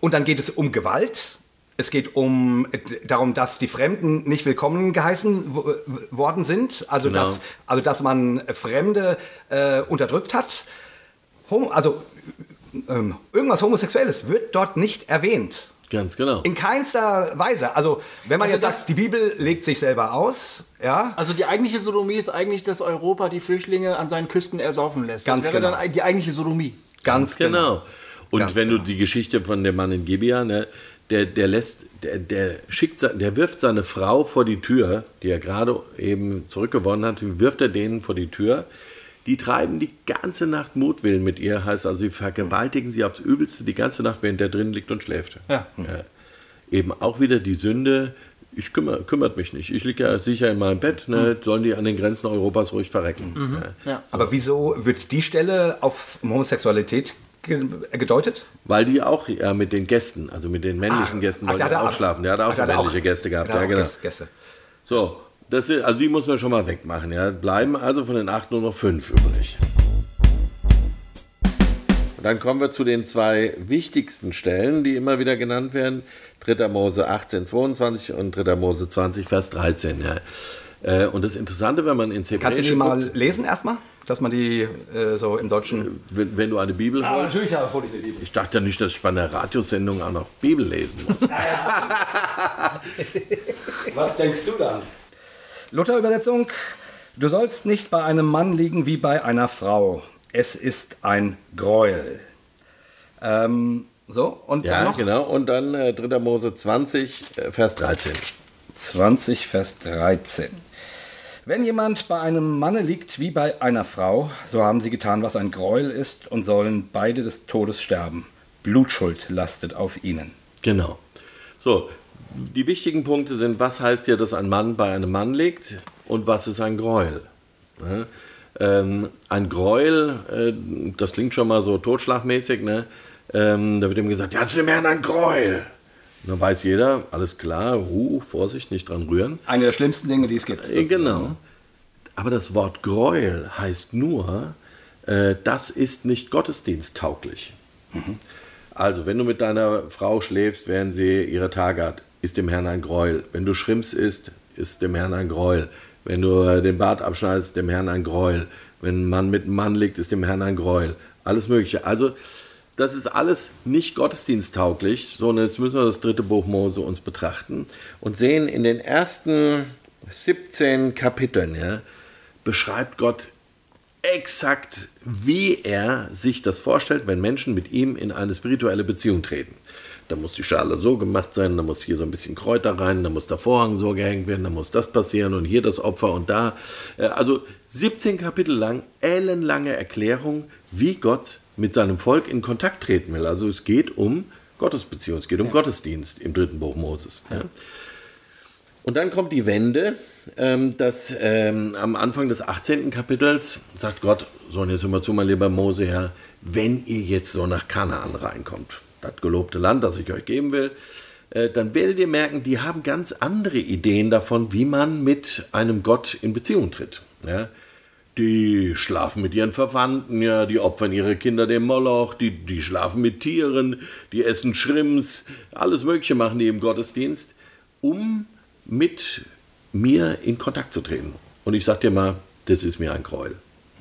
und dann geht es um Gewalt. Es geht um äh, darum, dass die Fremden nicht willkommen geheißen wo- worden sind, also, Genau. dass, also dass man Fremde äh, unterdrückt hat. Homo, also ähm, irgendwas Homosexuelles wird dort nicht erwähnt. Ganz genau. In keinster Weise. Also wenn man Also jetzt das- sagt, die Bibel legt sich selber aus, ja, Also die eigentliche Sodomie ist eigentlich, dass Europa die Flüchtlinge an seinen Küsten ersaufen lässt. Ganz das wäre genau. dann die eigentliche Sodomie. ganz genau. Genau. Und Ganz wenn genau. du die Geschichte von dem Mann in Gibea, ne, der, der lässt, der, der schickt, der wirft seine Frau vor die Tür, die er gerade eben zurückgewonnen hat, wirft er denen vor die Tür. Die treiben die ganze Nacht Mutwillen mit ihr, heißt also, sie vergewaltigen sie aufs Übelste die ganze Nacht, während der drin liegt und schläft. Ja. Eben auch wieder die Sünde, ich kümmere, kümmert mich nicht. Ich liege ja sicher in meinem Bett, ne, sollen die an den Grenzen Europas ruhig verrecken. Ja. Ja. Aber wieso wird die Stelle auf Homosexualität gedeutet? Weil die auch ja, mit den Gästen, also mit den männlichen Ah, Gästen, wollten auch schlafen. Der hat auch so männliche auch- Gäste gehabt. hat Ja, genau. Gäste-. So, das also die muss man schon mal wegmachen. Ja. Bleiben also von den acht nur noch fünf übrig. Und dann kommen wir zu den zwei wichtigsten Stellen, die immer wieder genannt werden. 3. Mose 18, 22 und 3. Mose 20, Vers 13. Ja. Äh, Und das Interessante, wenn man ins Hebräische Kannst du die mal guckt, lesen erstmal? Dass man die äh, so im Deutschen. wenn, wenn du eine Bibel holst, natürlich hole ich eine Bibel. ich dachte ja nicht, dass ich bei einer Radiosendung auch noch Bibel lesen muss. Was denkst du dann? Luther-Übersetzung. Du sollst nicht bei einem Mann liegen wie bei einer Frau. Es ist ein Gräuel. Ähm, so, und Ja, dann noch genau. Und dann äh, 3. Mose 20, äh, Vers 13. 20, Vers 13. Wenn jemand bei einem Manne liegt wie bei einer Frau, so haben sie getan, was ein Gräuel ist, und sollen beide des Todes sterben. Blutschuld lastet auf ihnen. Genau. So, die wichtigen Punkte sind, was heißt hier, dass ein Mann bei einem Mann liegt und was ist ein Gräuel? Ne? Ähm, ein Gräuel, äh, das klingt schon mal so totschlagmäßig, ne? ähm, da wird ihm gesagt, ja, das ist ein Gräuel. Dann weiß jeder, alles klar, huh, Vorsicht, nicht dran rühren. Eine der schlimmsten Dinge, die es gibt. Äh, Genau. Aber das Wort Gräuel heißt nur, äh, das ist nicht gottesdiensttauglich. Also, wenn du mit deiner Frau schläfst, während sie ihre Tage hat, ist dem Herrn ein Gräuel. Wenn du Schrimps isst, ist dem Herrn ein Gräuel. Wenn du äh, den Bart abschneidest, dem Herrn ein Gräuel. Wenn ein Mann mit einem Mann liegt, ist dem Herrn ein Gräuel. Alles Mögliche. Also, das ist alles nicht gottesdiensttauglich, sondern jetzt müssen wir das dritte Buch Mose uns betrachten und sehen in den ersten 17 Kapiteln, ja, beschreibt Gott exakt, wie er sich das vorstellt, wenn Menschen mit ihm in eine spirituelle Beziehung treten. Da muss die Schale so gemacht sein, da muss hier so ein bisschen Kräuter rein, da muss der Vorhang so gehängt werden, da muss das passieren und hier das Opfer und da. Äh, Also 17 Kapitel lang, ellenlange Erklärung, wie Gott mit seinem Volk in Kontakt treten will. Also es geht um Gottesbeziehung, es geht um Gottesdienst im dritten Buch Moses. Ja. Und dann kommt die Wende, ähm, dass ähm, am Anfang des 18. Kapitels sagt Gott, so und jetzt hör mal zu, mein lieber Mose, Herr, wenn ihr jetzt so nach Kanaan reinkommt, das gelobte Land, das ich euch geben will, äh, dann werdet ihr merken, die haben ganz andere Ideen davon, wie man mit einem Gott in Beziehung tritt. Ja? Die schlafen mit ihren Verwandten, ja, die opfern ihre Kinder dem Moloch, die, die schlafen mit Tieren, die essen Schrimps, alles Mögliche machen die im Gottesdienst, um mit mir in Kontakt zu treten. Und ich sag dir mal, das ist mir ein Gräuel.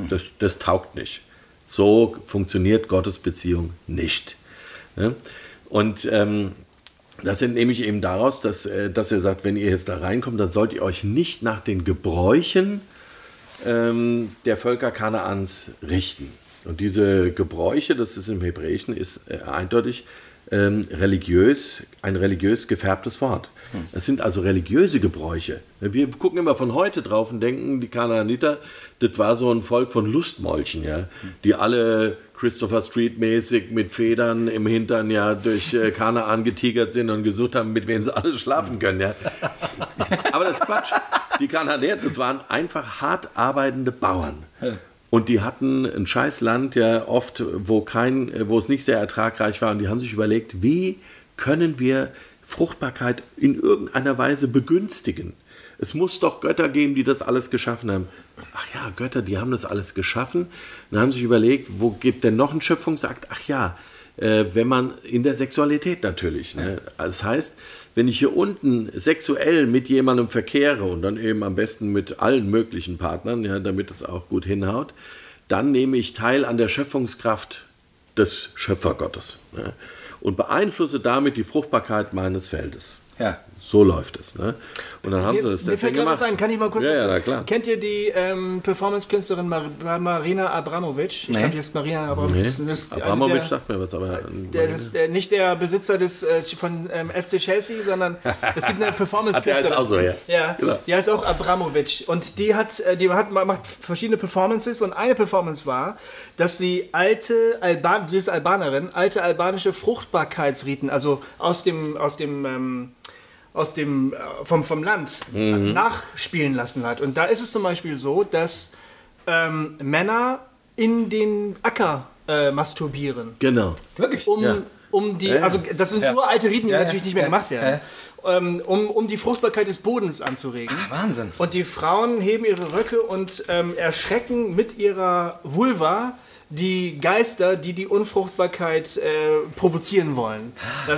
Das, das taugt nicht. So funktioniert Gottes Beziehung nicht. Ne? Und ähm, das entnehme ich eben daraus, dass, äh, dass er sagt, wenn ihr jetzt da reinkommt, dann sollt ihr euch nicht nach den Gebräuchen ähm, der Völker Kanaans richten. Und diese Gebräuche, das ist im Hebräischen, ist äh, eindeutig ähm, religiös, ein religiös gefärbtes Wort. Das sind also religiöse Gebräuche. Wir gucken immer von heute drauf und denken, die Kanaaniter, das war so ein Volk von Lustmolchen, ja, die alle Christopher Street mäßig mit Federn im Hintern ja durch äh, Kanaan getigert sind und gesucht haben, mit wem sie alle schlafen können, ja. Aber das ist Quatsch. Die Kanadier, das waren einfach hart arbeitende Bauern. Und die hatten ein scheiß Land, ja oft, wo, kein, wo es nicht sehr ertragreich war. Und die haben sich überlegt, wie können wir Fruchtbarkeit in irgendeiner Weise begünstigen? Es muss doch Götter geben, die das alles geschaffen haben. Ach ja, Götter, die haben das alles geschaffen. Dann haben sich überlegt, wo gibt denn noch ein Schöpfungsakt? Ach ja, äh, wenn man in der Sexualität natürlich. Ne? Das heißt, wenn ich hier unten sexuell mit jemandem verkehre und dann eben am besten mit allen möglichen Partnern, ja, damit es auch gut hinhaut, dann nehme ich teil an der Schöpfungskraft des Schöpfergottes ne? und beeinflusse damit die Fruchtbarkeit meines Feldes. Ja. So läuft es. Ne? Und dann haben sie Mir, das mir fällt gerade was ein, kann ich mal kurz ja, ja, klar. Kennt ihr die ähm, Performance-Künstlerin Mar Mar Marina Abramovic? Ich Nee. glaube, die ist Marina Abramovic. Nee. Das Abramovic der- sagt mir was, aber Der ist der, nicht der Besitzer des, äh, von ähm, FC Chelsea, sondern es gibt eine performance Ach, der heißt auch so, ja. Ja, Genau. die heißt auch Abramovic. Und die hat, äh, die hat, macht verschiedene Performances und eine Performance war, dass sie alte Alban, sie ist Albanerin, alte albanische Fruchtbarkeitsriten, also aus dem, aus dem, ähm, aus dem, äh, vom, vom Land Mhm. nachspielen lassen hat. Und da ist es zum Beispiel so, dass ähm, Männer in den Acker äh, masturbieren. Genau. Wirklich? Um, Ja. um die, also das sind Ja. uralte Riten, die Ja, natürlich nicht mehr Ja. gemacht werden, ähm, um, um die Fruchtbarkeit des Bodens anzuregen. Wahnsinn. Und die Frauen heben ihre Röcke und ähm, erschrecken mit ihrer Vulva die Geister, die die Unfruchtbarkeit äh, provozieren wollen.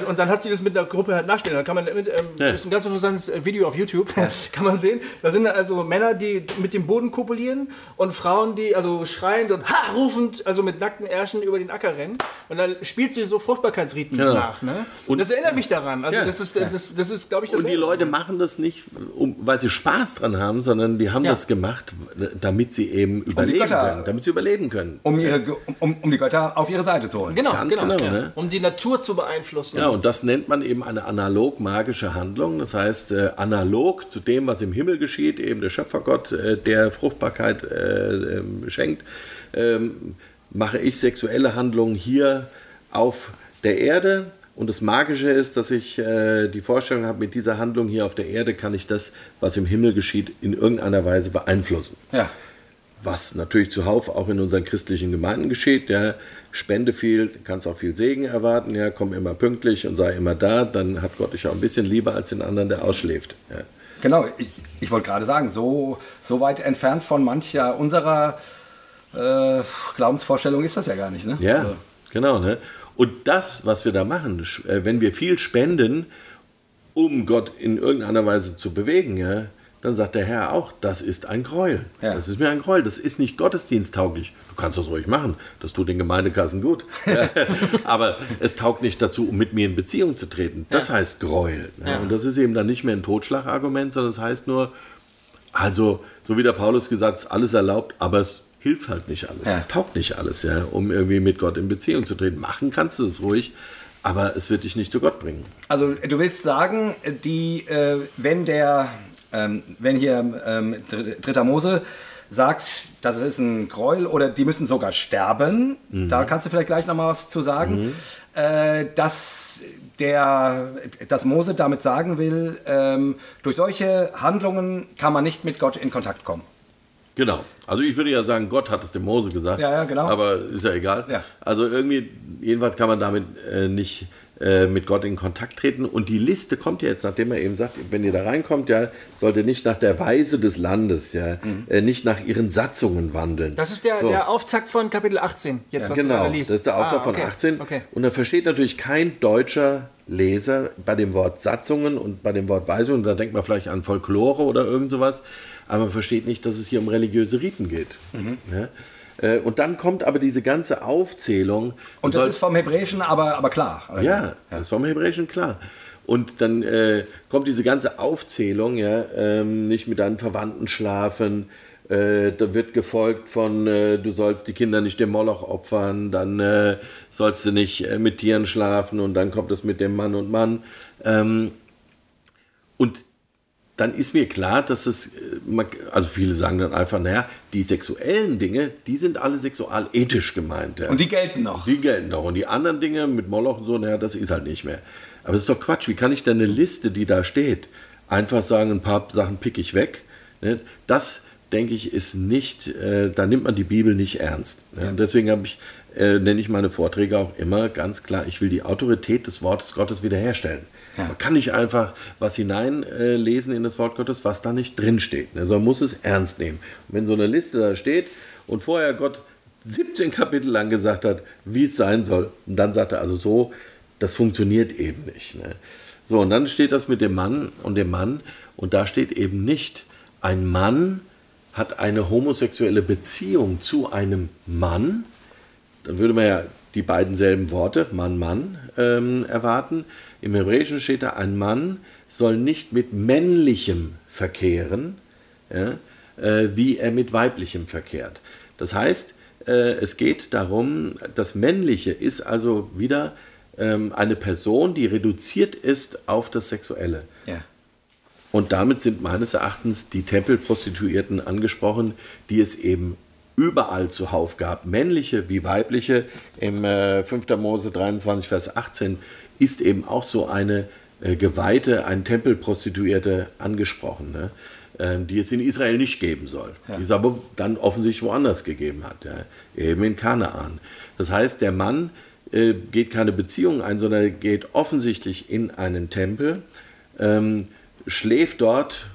Und dann hat sie das mit einer Gruppe halt nachstellen. Da kann man mit, ähm, Ja. das ist ein ganz interessantes äh, Video auf YouTube, kann man sehen. Da sind dann also Männer, die mit dem Boden kopulieren und Frauen, die also schreiend und ha rufend, also mit nackten Ärschen über den Acker rennen. Und dann spielt sie so Fruchtbarkeitsriten Genau. nach. Ne? Und das erinnert mich daran. Also Ja. das ist, das, ist, das ist glaube ich, das Und die Leute machen das nicht, um, weil sie Spaß dran haben, sondern die haben Ja. das gemacht, damit sie eben überleben Götter- können. Damit sie überleben können. Um, ihre, um, um die Götter auf ihre Seite zu holen. Genau, Ganz genau, genau, ne? um die Natur zu beeinflussen. Ja, und das nennt man eben eine analog-magische Handlung. Das heißt, äh, analog zu dem, was im Himmel geschieht, eben der Schöpfergott, äh, der Fruchtbarkeit äh, ähm, schenkt, ähm, mache ich sexuelle Handlungen hier auf der Erde. Und das Magische ist, dass ich äh, die Vorstellung habe, mit dieser Handlung hier auf der Erde kann ich das, was im Himmel geschieht, in irgendeiner Weise beeinflussen Ja. Was natürlich zuhauf auch in unseren christlichen Gemeinden geschieht. Ja, spende viel, kannst auch viel Segen erwarten, ja, komm immer pünktlich und sei immer da, dann hat Gott dich auch ein bisschen lieber als den anderen, der ausschläft. Ja. Genau, ich, ich wollte gerade sagen, so, so weit entfernt von mancher unserer äh, Glaubensvorstellung ist das ja gar nicht. Ne? Ja, Also, genau. Ne? Und das, was wir da machen, äh, wenn wir viel spenden, um Gott in irgendeiner Weise zu bewegen, ja, dann sagt der Herr auch, das ist ein Gräuel. Ja. Das ist mir ein Gräuel. Das ist nicht gottesdiensttauglich. Du kannst das ruhig machen. Das tut den Gemeindekassen gut. Ja. Aber es taugt nicht dazu, um mit mir in Beziehung zu treten. Das heißt Gräuel. ne? Ja. Und das ist eben dann nicht mehr ein Totschlagargument, sondern es heißt nur, also, so wie der Paulus gesagt hat, alles erlaubt, aber es hilft halt nicht alles. Ja. Taugt nicht alles, ja, um irgendwie mit Gott in Beziehung zu treten. Machen kannst du es ruhig, aber es wird dich nicht zu Gott bringen. also du willst sagen, die, äh, wenn der, ähm, wenn hier ähm, Dr- Dritter Mose sagt, das ist ein Gräuel oder die müssen sogar sterben, da kannst du vielleicht gleich noch mal was zu sagen, äh, dass der, dass Mose damit sagen will, ähm, durch solche Handlungen kann man nicht mit Gott in Kontakt kommen. Genau. Also ich würde ja sagen, Gott hat es dem Mose gesagt. Ja, ja, genau. Aber ist ja egal. Ja. Also irgendwie, jedenfalls kann man damit äh, nicht äh, mit Gott in Kontakt treten. Und die Liste kommt ja jetzt, nachdem er eben sagt, wenn ihr da reinkommt, ja, sollt ihr nicht nach der Weise des Landes, ja, äh, nicht nach ihren Satzungen wandeln. Mhm. Das ist der, So. der Auftakt von Kapitel 18, jetzt was du Genau, gerade das liest. ist der Auftrag Ah, von okay. 18. Okay. Und da versteht natürlich kein deutscher Leser bei dem Wort Satzungen und bei dem Wort Weisungen, da denkt man vielleicht an Folklore oder irgend sowas, aber man versteht nicht, dass es hier um religiöse Riten geht. Mhm. Ja? Äh, Und dann kommt aber diese ganze Aufzählung. Und das ist vom Hebräischen aber, aber klar. oder? ja, das ist vom Hebräischen klar. Und dann äh, kommt diese ganze Aufzählung, ja, ähm, nicht mit deinen Verwandten schlafen, äh, da wird gefolgt von, äh, du sollst die Kinder nicht dem Moloch opfern, dann äh, sollst du nicht äh, mit Tieren schlafen und dann kommt es mit dem Mann und Mann. Ähm, und dann ist mir klar, dass es, äh, also viele sagen dann einfach, naja, die sexuellen Dinge, die sind alle sexualethisch gemeint. Ja. Und die gelten noch. Die gelten doch. Und die anderen Dinge mit Moloch und so, naja, das ist halt nicht mehr. Aber das ist doch Quatsch. Wie kann ich denn eine Liste, die da steht, einfach sagen, ein paar Sachen pick ich weg? Ne? Das, denke ich, ist nicht, äh, da nimmt man die Bibel nicht ernst. Ne? Und deswegen habe ich, äh, nenne ich meine Vorträge auch immer ganz klar, ich will die Autorität des Wortes Gottes wiederherstellen. Man kann nicht einfach was hineinlesen lesen in das Wort Gottes, was da nicht drinsteht. Ne? Sondern muss es ernst nehmen. Und wenn so eine Liste da steht und vorher Gott 17 Kapitel lang gesagt hat, wie es sein soll. Und dann sagt er also so, das funktioniert eben nicht. Ne? So, und dann steht das mit dem Mann und dem Mann. Und da steht eben nicht, ein Mann hat eine homosexuelle Beziehung zu einem Mann. Dann würde man ja die beiden selben Worte, Mann, Mann, ähm, erwarten. Im Hebräischen steht da, ein Mann soll nicht mit männlichem verkehren, ja, äh, wie er mit weiblichem verkehrt. Das heißt, äh, es geht darum, das Männliche ist also wieder ähm, eine Person, die reduziert ist auf das Sexuelle. Ja. Und damit sind meines Erachtens die Tempelprostituierten angesprochen, die es eben überall zuhauf gab. Männliche wie weibliche. Im äh, 5. Mose 23, Vers 18 ist eben auch so eine äh, Geweihte, ein Tempelprostituierte angesprochen. Ne? ähm, die es in Israel nicht geben soll, ja. die es aber dann offensichtlich woanders gegeben hat, ja, eben in Kanaan. Das heißt, der Mann äh, geht keine Beziehung ein, sondern geht offensichtlich in einen Tempel, ähm, schläft dort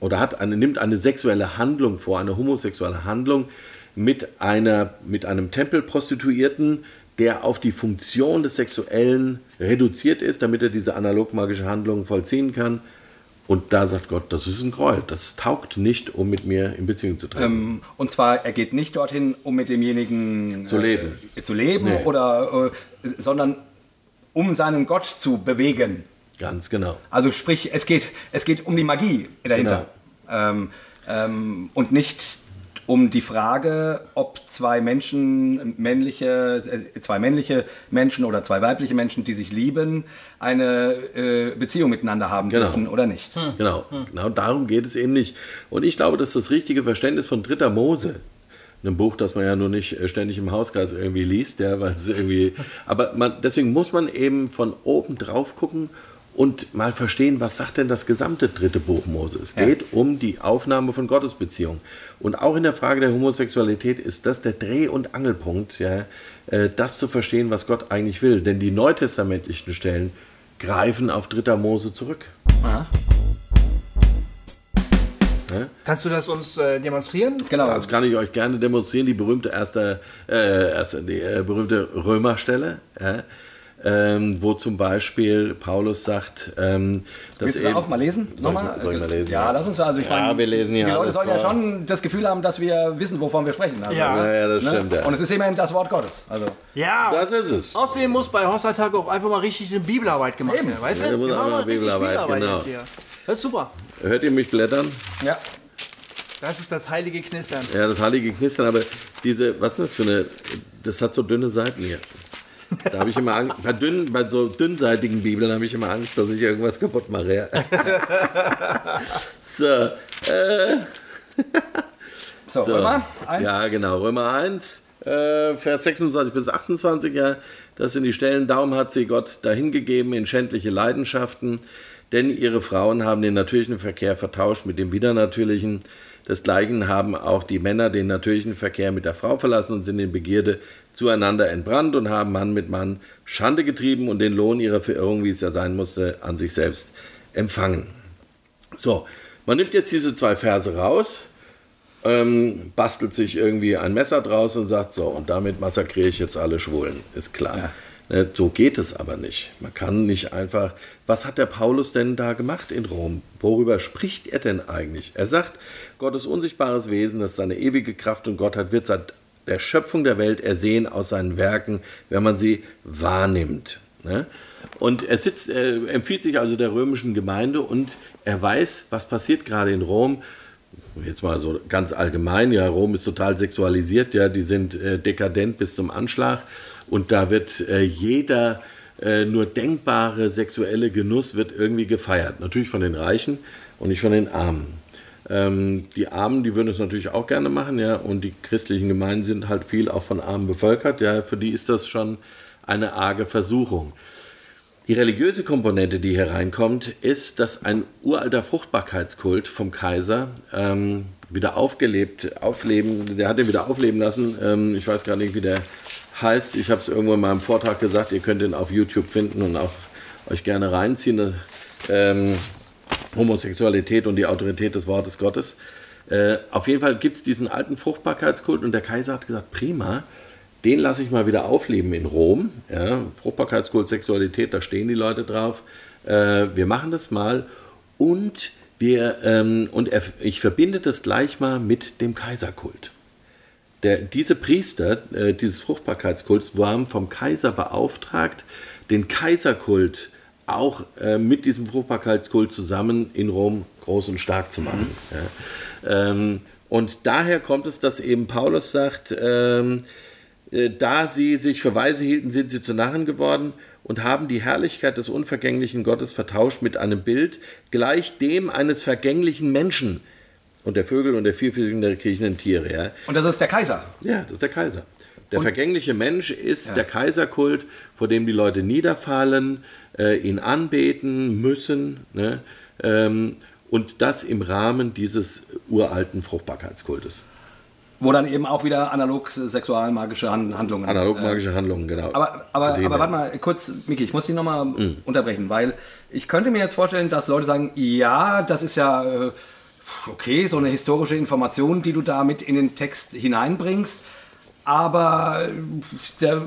oder hat eine, nimmt eine sexuelle Handlung vor, eine homosexuelle Handlung mit, einer, mit einem Tempelprostituierten, der auf die Funktion des Sexuellen reduziert ist, damit er diese analogmagische Handlung vollziehen kann. Und da sagt Gott, das ist ein Gräuel, das taugt nicht, um mit mir in Beziehung zu treten. Ähm, und zwar, er geht nicht dorthin, um mit demjenigen zu leben, äh, zu leben nee. oder, äh, sondern um seinen Gott zu bewegen. Ganz genau. Also sprich, es geht, es geht um die Magie dahinter. Genau. Ähm, ähm, und nicht um die Frage, ob zwei Menschen, männliche, äh, zwei männliche Menschen oder zwei weibliche Menschen, die sich lieben, eine äh, Beziehung miteinander haben genau. dürfen oder nicht. Hm. Genau, hm. genau darum geht es eben nicht. Und ich glaube, dass das richtige Verständnis von dritter Mose, einem Buch, das man ja nur nicht äh, ständig im Hauskreis irgendwie liest, ja, weil es irgendwie, aber man, deswegen muss man eben von oben drauf gucken und mal verstehen, was sagt denn das gesamte dritte Buch Mose. Es geht ja. um die Aufnahme von Gottesbeziehungen. Und auch in der Frage der Homosexualität ist das der Dreh- und Angelpunkt, ja, äh, das zu verstehen, was Gott eigentlich will. Denn die neutestamentlichen Stellen greifen auf dritter Mose zurück. Aha. Ja? Kannst du das uns äh, demonstrieren? Genau. Das kann ich euch gerne demonstrieren. Die berühmte erste, äh, erste die äh, berühmte Römerstelle. Ja? Ähm, wo zum Beispiel Paulus sagt, ähm, dass Willst du eben, auch mal lesen? Nochmal? Soll ich mal lesen? Ja, lass uns also ich ja, meine, wir lesen hier Die Leute sollen ja schon das Gefühl haben, dass wir wissen, wovon wir sprechen. Also, ja. ja, das ne? stimmt. Ja. Und es ist immerhin das Wort Gottes. Also. Ja, das ist es. Außerdem muss bei Hossalltag auch einfach mal richtig eine Bibelarbeit gemacht werden, weißt du? Ja, muss wir mal Bibelarbeit, Bibelarbeit genau. Das ist super. Hört ihr mich blättern? Ja. Das ist das heilige Knistern. Ja, das heilige Knistern, aber diese, was ist das für eine, das hat so dünne Seiten hier. Da habe ich immer Angst, bei, dünn, bei so dünnseitigen Bibeln habe ich immer Angst, dass ich irgendwas kaputt mache. so, äh. so, so, Römer 1. Ja, genau, Römer 1, äh, Vers 26 bis 28, ja, das sind die Stellen. Darum hat sie Gott dahingegeben in schändliche Leidenschaften, denn ihre Frauen haben den natürlichen Verkehr vertauscht mit dem widernatürlichen. Desgleichen haben auch die Männer den natürlichen Verkehr mit der Frau verlassen und sind in Begierde zueinander entbrannt und haben Mann mit Mann Schande getrieben und den Lohn ihrer Verirrung, wie es ja sein musste, an sich selbst empfangen. So, man nimmt jetzt diese zwei Verse raus, ähm, bastelt sich irgendwie ein Messer draus und sagt, so, und damit massakriere ich jetzt alle Schwulen, ist klar. Ja. Ne, so geht es aber nicht. Man kann nicht einfach. Was hat der Paulus denn da gemacht in Rom? Worüber spricht er denn eigentlich? Er sagt, Gottes unsichtbares Wesen, das seine ewige Kraft und Gottheit wird seit der Schöpfung der Welt ersehen aus seinen Werken, wenn man sie wahrnimmt. Ne? Und er, sitzt, er empfiehlt sich also der römischen Gemeinde und er weiß, was passiert gerade in Rom. Jetzt mal so ganz allgemein, ja, Rom ist total sexualisiert, ja, die sind äh, dekadent bis zum Anschlag und da wird äh, jeder äh, nur denkbare sexuelle Genuss wird irgendwie gefeiert. Natürlich von den Reichen und nicht von den Armen. Ähm, die Armen, die würden es natürlich auch gerne machen, ja, und die christlichen Gemeinden sind halt viel auch von Armen bevölkert, ja, für die ist das schon eine arge Versuchung. Die religiöse Komponente, die hier reinkommt, ist, dass ein uralter Fruchtbarkeitskult vom Kaiser ähm, wieder aufgelebt, aufleben, der hat den wieder aufleben lassen. Ähm, ich weiß gar nicht, wie der heißt. Ich habe es irgendwo in meinem Vortrag gesagt, ihr könnt ihn auf YouTube finden und auch euch gerne reinziehen. Ähm, Homosexualität und die Autorität des Wortes Gottes. Äh, auf jeden Fall gibt es diesen alten Fruchtbarkeitskult und der Kaiser hat gesagt, prima, den lasse ich mal wieder aufleben in Rom. Ja, Fruchtbarkeitskult, Sexualität, da stehen die Leute drauf. Äh, wir machen das mal und, wir, ähm, und er, ich verbinde das gleich mal mit dem Kaiserkult. Der, diese Priester äh, dieses Fruchtbarkeitskults waren vom Kaiser beauftragt, den Kaiserkult auch äh, mit diesem Fruchtbarkeitskult zusammen in Rom groß und stark zu machen. Mhm. Ja. Ähm, und daher kommt es, dass eben Paulus sagt, ähm, äh, da sie sich für weise hielten, sind sie zu Narren geworden und haben die Herrlichkeit des unvergänglichen Gottes vertauscht mit einem Bild gleich dem eines vergänglichen Menschen und der Vögel und der vierfüßigen der kriechenden Tiere. Ja. Und das ist der Kaiser. Ja, das ist der Kaiser. Der und vergängliche Mensch ist ja. der Kaiserkult, vor dem die Leute niederfallen, äh, ihn anbeten müssen. Ne? Ähm, Und das im Rahmen dieses uralten Fruchtbarkeitskultes. Wo dann eben auch wieder analog sexualmagische Handlungen. Analog magische äh, Handlungen, genau. Aber, aber, aber warte mal kurz, Miki, ich muss dich nochmal mhm. unterbrechen, weil ich könnte mir jetzt vorstellen, dass Leute sagen, ja, das ist ja äh, okay, so eine historische Information, die du da mit in den Text hineinbringst, aber der,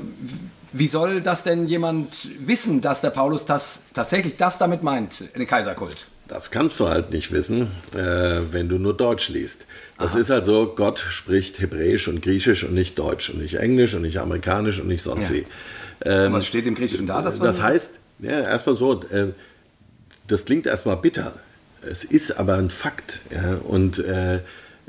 wie soll das denn jemand wissen, dass der Paulus das, tatsächlich das damit meint, den Kaiserkult? Das kannst du halt nicht wissen, äh, wenn du nur Deutsch liest. Das Aha. ist halt so, Gott spricht Hebräisch und Griechisch und nicht Deutsch und nicht Englisch und nicht Amerikanisch und nicht sonst wie. Ähm, was steht im Griechischen da? Das, das heißt, ja, erstmal so, äh, das klingt erstmal bitter. Es ist aber ein Fakt. Ja, und äh,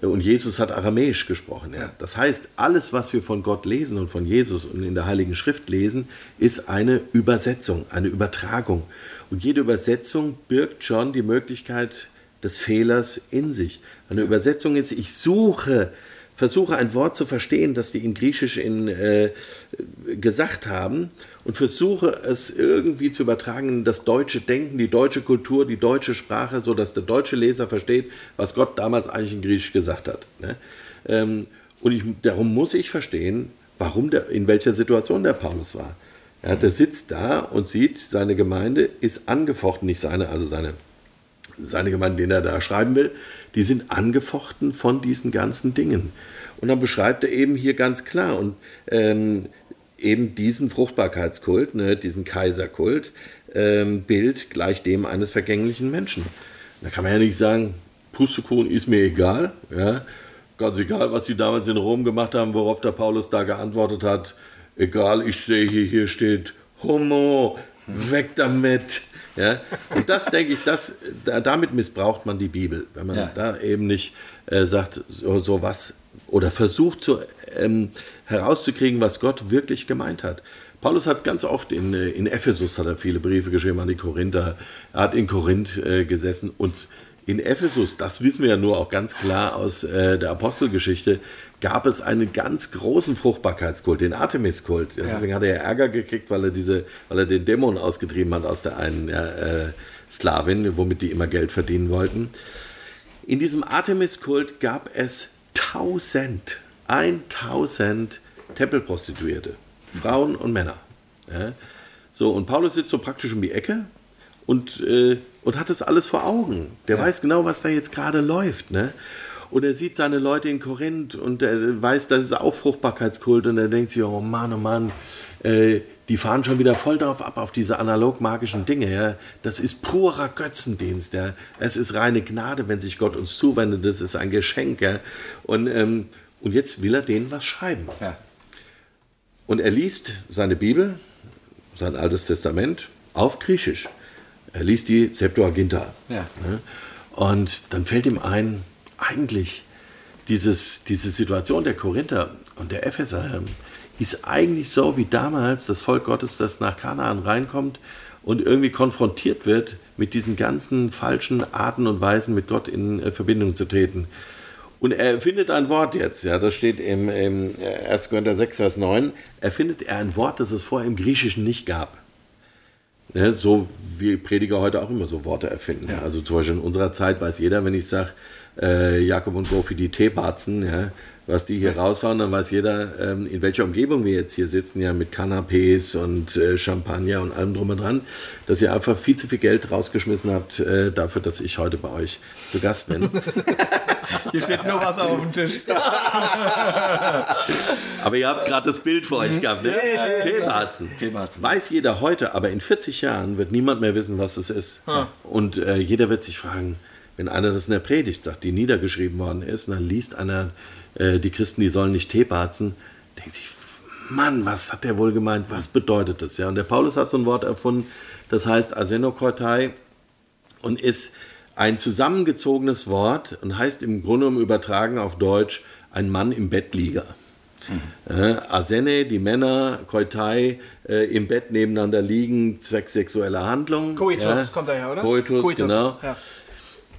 und Jesus hat Aramäisch gesprochen. Ja. Das heißt, alles, was wir von Gott lesen und von Jesus und in der Heiligen Schrift lesen, ist eine Übersetzung, eine Übertragung. Und jede Übersetzung birgt schon die Möglichkeit des Fehlers in sich. Eine Übersetzung ist, ich suche, versuche ein Wort zu verstehen, das die in Griechisch in, äh, gesagt haben und versuche es irgendwie zu übertragen in das deutsche Denken, die deutsche Kultur, die deutsche Sprache, sodass der deutsche Leser versteht, was Gott damals eigentlich in Griechisch gesagt hat. Ne? Ähm, und ich, darum muss ich verstehen, warum der, in welcher Situation der Paulus war. Ja, der sitzt da und sieht, seine Gemeinde ist angefochten, nicht seine, also seine, seine Gemeinde, den er da schreiben will, die sind angefochten von diesen ganzen Dingen. Und dann beschreibt er eben hier ganz klar, und ähm, eben diesen Fruchtbarkeitskult, ne, diesen Kaiserkult, ähm, Bild gleich dem eines vergänglichen Menschen. Da kann man ja nicht sagen, Pustekuchen ist mir egal, ja, ganz egal, was sie damals in Rom gemacht haben, worauf der Paulus da geantwortet hat, egal, ich sehe hier, hier steht Homo, weg damit. Ja? Und das denke ich, das, damit missbraucht man die Bibel, wenn man ja. da eben nicht äh, sagt, so, so was oder versucht zu, ähm, herauszukriegen, was Gott wirklich gemeint hat. Paulus hat ganz oft in, äh, in Ephesus hat er viele Briefe geschrieben an die Korinther. Er hat in Korinth äh, gesessen und in Ephesus, das wissen wir ja nur auch ganz klar aus äh, der Apostelgeschichte, gab es einen ganz großen Fruchtbarkeitskult, den Artemis-Kult. Ja. Deswegen hat er ja Ärger gekriegt, weil er, diese, weil er den Dämon ausgetrieben hat aus der einen äh, Sklavin, womit die immer Geld verdienen wollten. In diesem Artemis-Kult gab es 1000, 1000 Tempelprostituierte, Frauen und Männer. Ja. So, und Paulus sitzt so praktisch um die Ecke und, äh, und hat das alles vor Augen. Der ja. weiß genau, was da jetzt gerade läuft. Ne? Und er sieht seine Leute in Korinth und er weiß, das ist auch Fruchtbarkeitskult und er denkt sich, oh Mann, oh Mann, äh, die fahren schon wieder voll drauf ab, auf diese analog-magischen Dinge. Ja. Das ist purer Götzendienst. Ja. Es ist reine Gnade, wenn sich Gott uns zuwendet. Das ist ein Geschenk. Ja. Und, ähm, und jetzt will er denen was schreiben. Ja. Und er liest seine Bibel, sein Altes Testament, auf Griechisch. Er liest die Septuaginta. Ja. Und dann fällt ihm ein, eigentlich dieses, diese Situation der Korinther und der Epheser, ist eigentlich so wie damals das Volk Gottes, das nach Kanaan reinkommt und irgendwie konfrontiert wird mit diesen ganzen falschen Arten und Weisen mit Gott in äh, Verbindung zu treten. Und er findet ein Wort jetzt, ja, das steht im, im 1. Äh, Korinther 6, Vers 9, er findet er ein Wort, das es vorher im Griechischen nicht gab. Ja, so wie Prediger heute auch immer so Worte erfinden. Ja. Also zum Beispiel in unserer Zeit weiß jeder, wenn ich sage, äh, Jakob und Gofi die Teebatzen, ja, was die hier raushauen, dann weiß jeder, ähm, in welcher Umgebung wir jetzt hier sitzen, ja mit Canapés und äh, Champagner und allem drum und dran, dass ihr einfach viel zu viel Geld rausgeschmissen habt äh, dafür, dass ich heute bei euch zu Gast bin. hier steht nur Wasser auf dem Tisch. aber ihr habt gerade das Bild vor euch mhm. gehabt, ne? Teebatzen. Weiß jeder heute, aber in 40 Jahren wird niemand mehr wissen, was es ist. Und äh, jeder wird sich fragen, wenn einer das in der Predigt sagt, die niedergeschrieben worden ist, dann liest einer äh, die Christen, die sollen nicht Teebarzen, denkt sich, Mann, was hat der wohl gemeint? Was bedeutet das? Ja, und der Paulus hat so ein Wort erfunden, das heißt Asenokortai und ist ein zusammengezogenes Wort und heißt im Grunde um übertragen auf Deutsch ein Mann im Bettlieger. Mhm. Äh, Asene, die Männer, Koitai, äh, im Bett nebeneinander liegen, zwecks sexueller Handlung. Coitus ja. kommt daher, oder? Coitus, Coitus. genau. Ja.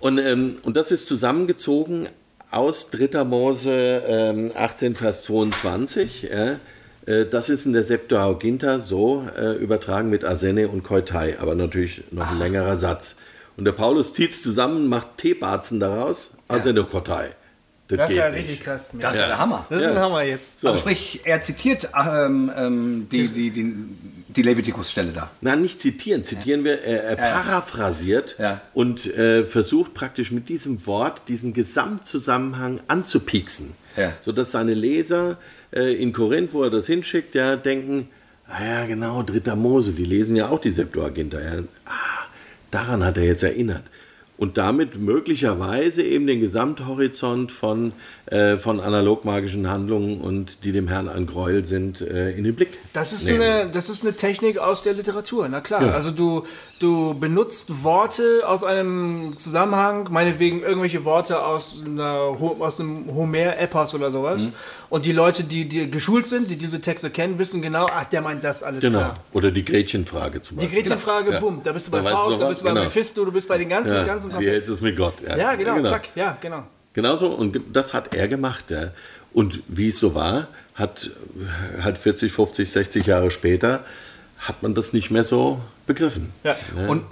Und, ähm, und das ist zusammengezogen aus 3. Mose ähm, 18, Vers 22. Ja, äh, das ist in der Septuaginta so äh, übertragen mit Asene und Koitai, aber natürlich noch ein ah. längerer Satz. Und der Paulus zieht es zusammen, macht Teebarzen daraus, also Ja. eine Kotei. Das ist ja richtig nicht. krass. Das ist ja der Hammer. Das ist ein Ja. Hammer jetzt. So. Also sprich, er zitiert ähm, ähm, die, die, die, die Levitikus-Stelle da. Nein, nicht zitieren. Zitieren wir, er, er paraphrasiert Ja. und äh, versucht praktisch mit diesem Wort diesen Gesamtzusammenhang anzupieksen. Ja. Sodass seine Leser äh, in Korinth, wo er das hinschickt, ja, denken, ah ja genau, dritter Mose, die lesen ja auch die Septuaginta. Ja. Ah, daran hat er jetzt erinnert. Und damit möglicherweise eben den Gesamthorizont von, äh, von analogmagischen Handlungen und die dem Herrn ein Gräuel sind, äh, in den Blick. Das ist, nehmen. eine, das ist eine Technik aus der Literatur, na klar. Ja. Also du, du benutzt Worte aus einem Zusammenhang, meinetwegen irgendwelche Worte aus, einer, aus einem Homer-Epos oder sowas. Mhm. Und die Leute, die, die geschult sind, die diese Texte kennen, wissen genau, ach, der meint das alles Genau. klar. Oder die Gretchenfrage zum Die Beispiel. Gretchenfrage, Ja. bumm, da bist du bei Da Faust, da bist du bei genau. Mephisto, du bist bei den ganzen, Ja, ganzen wie hältst du es mit Gott? Ja, genau, zack, ja, genau. Genauso, und das hat er gemacht. Ja. Und wie es so war, hat halt 40, 50, 60 Jahre später, hat man das nicht mehr so begriffen. Ja. Und,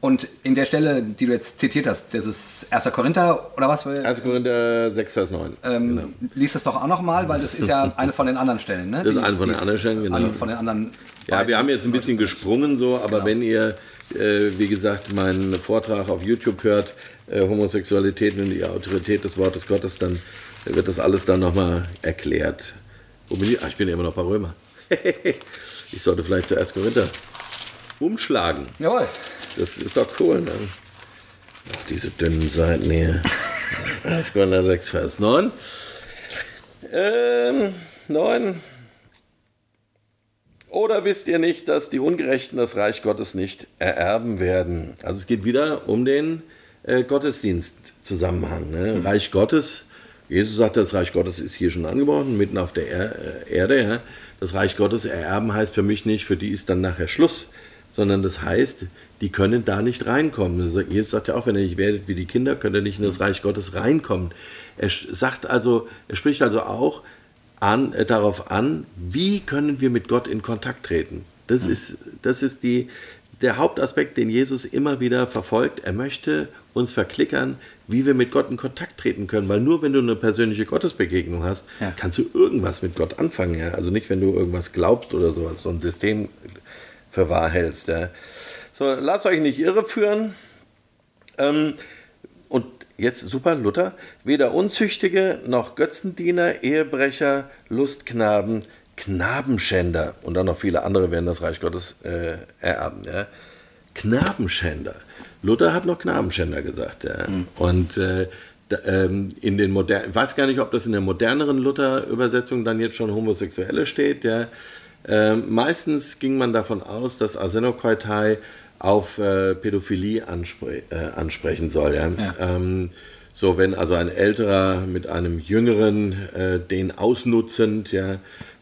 und in der Stelle, die du jetzt zitiert hast, das ist 1. Korinther oder was? Also Korinther 6, Vers 9. ähm, Lies das doch auch nochmal, weil das ist ja eine von den anderen Stellen. Ne? Das ist eine von den anderen Stellen, genau. Eine von den anderen. Ja, wir haben jetzt ein bisschen gesprungen so, aber Genau. wenn ihr, äh, wie gesagt, meinen Vortrag auf YouTube hört, äh, Homosexualität und die Autorität des Wortes Gottes, dann wird das alles dann nochmal erklärt. Wo bin ich? Ach, ich bin ja immer noch bei Römer. ich sollte vielleicht zuerst Korinther umschlagen. Jawohl. Das ist doch cool, ne? Ach, diese dünnen Seiten hier. 1. Korinther 6, Vers 9. Ähm, 9. Oder wisst ihr nicht, dass die Ungerechten das Reich Gottes nicht ererben werden? Also es geht wieder um den äh, Gottesdienstzusammenhang. Ne? Reich Gottes, Jesus sagt, das Reich Gottes ist hier schon angebrochen, mitten auf der er äh, Erde. Ja? Das Reich Gottes ererben heißt für mich nicht, für die ist dann nachher Schluss, sondern das heißt, die können da nicht reinkommen. Also Jesus sagt ja auch, wenn ihr nicht werdet wie die Kinder, könnt ihr nicht in das Reich Gottes reinkommen. Er sagt also, er spricht also auch an, äh, darauf an, wie können wir mit Gott in Kontakt treten. Das ist, das ist die, der Hauptaspekt, den Jesus immer wieder verfolgt. Er möchte uns verklickern, wie wir mit Gott in Kontakt treten können. Weil nur wenn du eine persönliche Gottesbegegnung hast, Ja. kannst du irgendwas mit Gott anfangen. Ja? Also nicht, wenn du irgendwas glaubst oder sowas, so ein System für wahr hältst. Ja? So, lasst euch nicht irreführen. Ähm, jetzt super, Luther. Weder Unzüchtige noch Götzendiener, Ehebrecher, Lustknaben, Knabenschänder und dann noch viele andere werden das Reich Gottes äh, ererben. Ja? Knabenschänder. Luther hat noch Knabenschänder gesagt. Ja? Und äh, ähm, in den modernen, ich weiß gar nicht, ob das in der moderneren Luther-Übersetzung dann jetzt schon Homosexuelle steht. Ja? Ähm, meistens ging man davon aus, dass Arsenokoitai auf äh, Pädophilie anspre äh, ansprechen soll. Ja? Ja. Ähm, so, wenn also ein älterer mit einem jüngeren, äh, den ausnutzend, ja,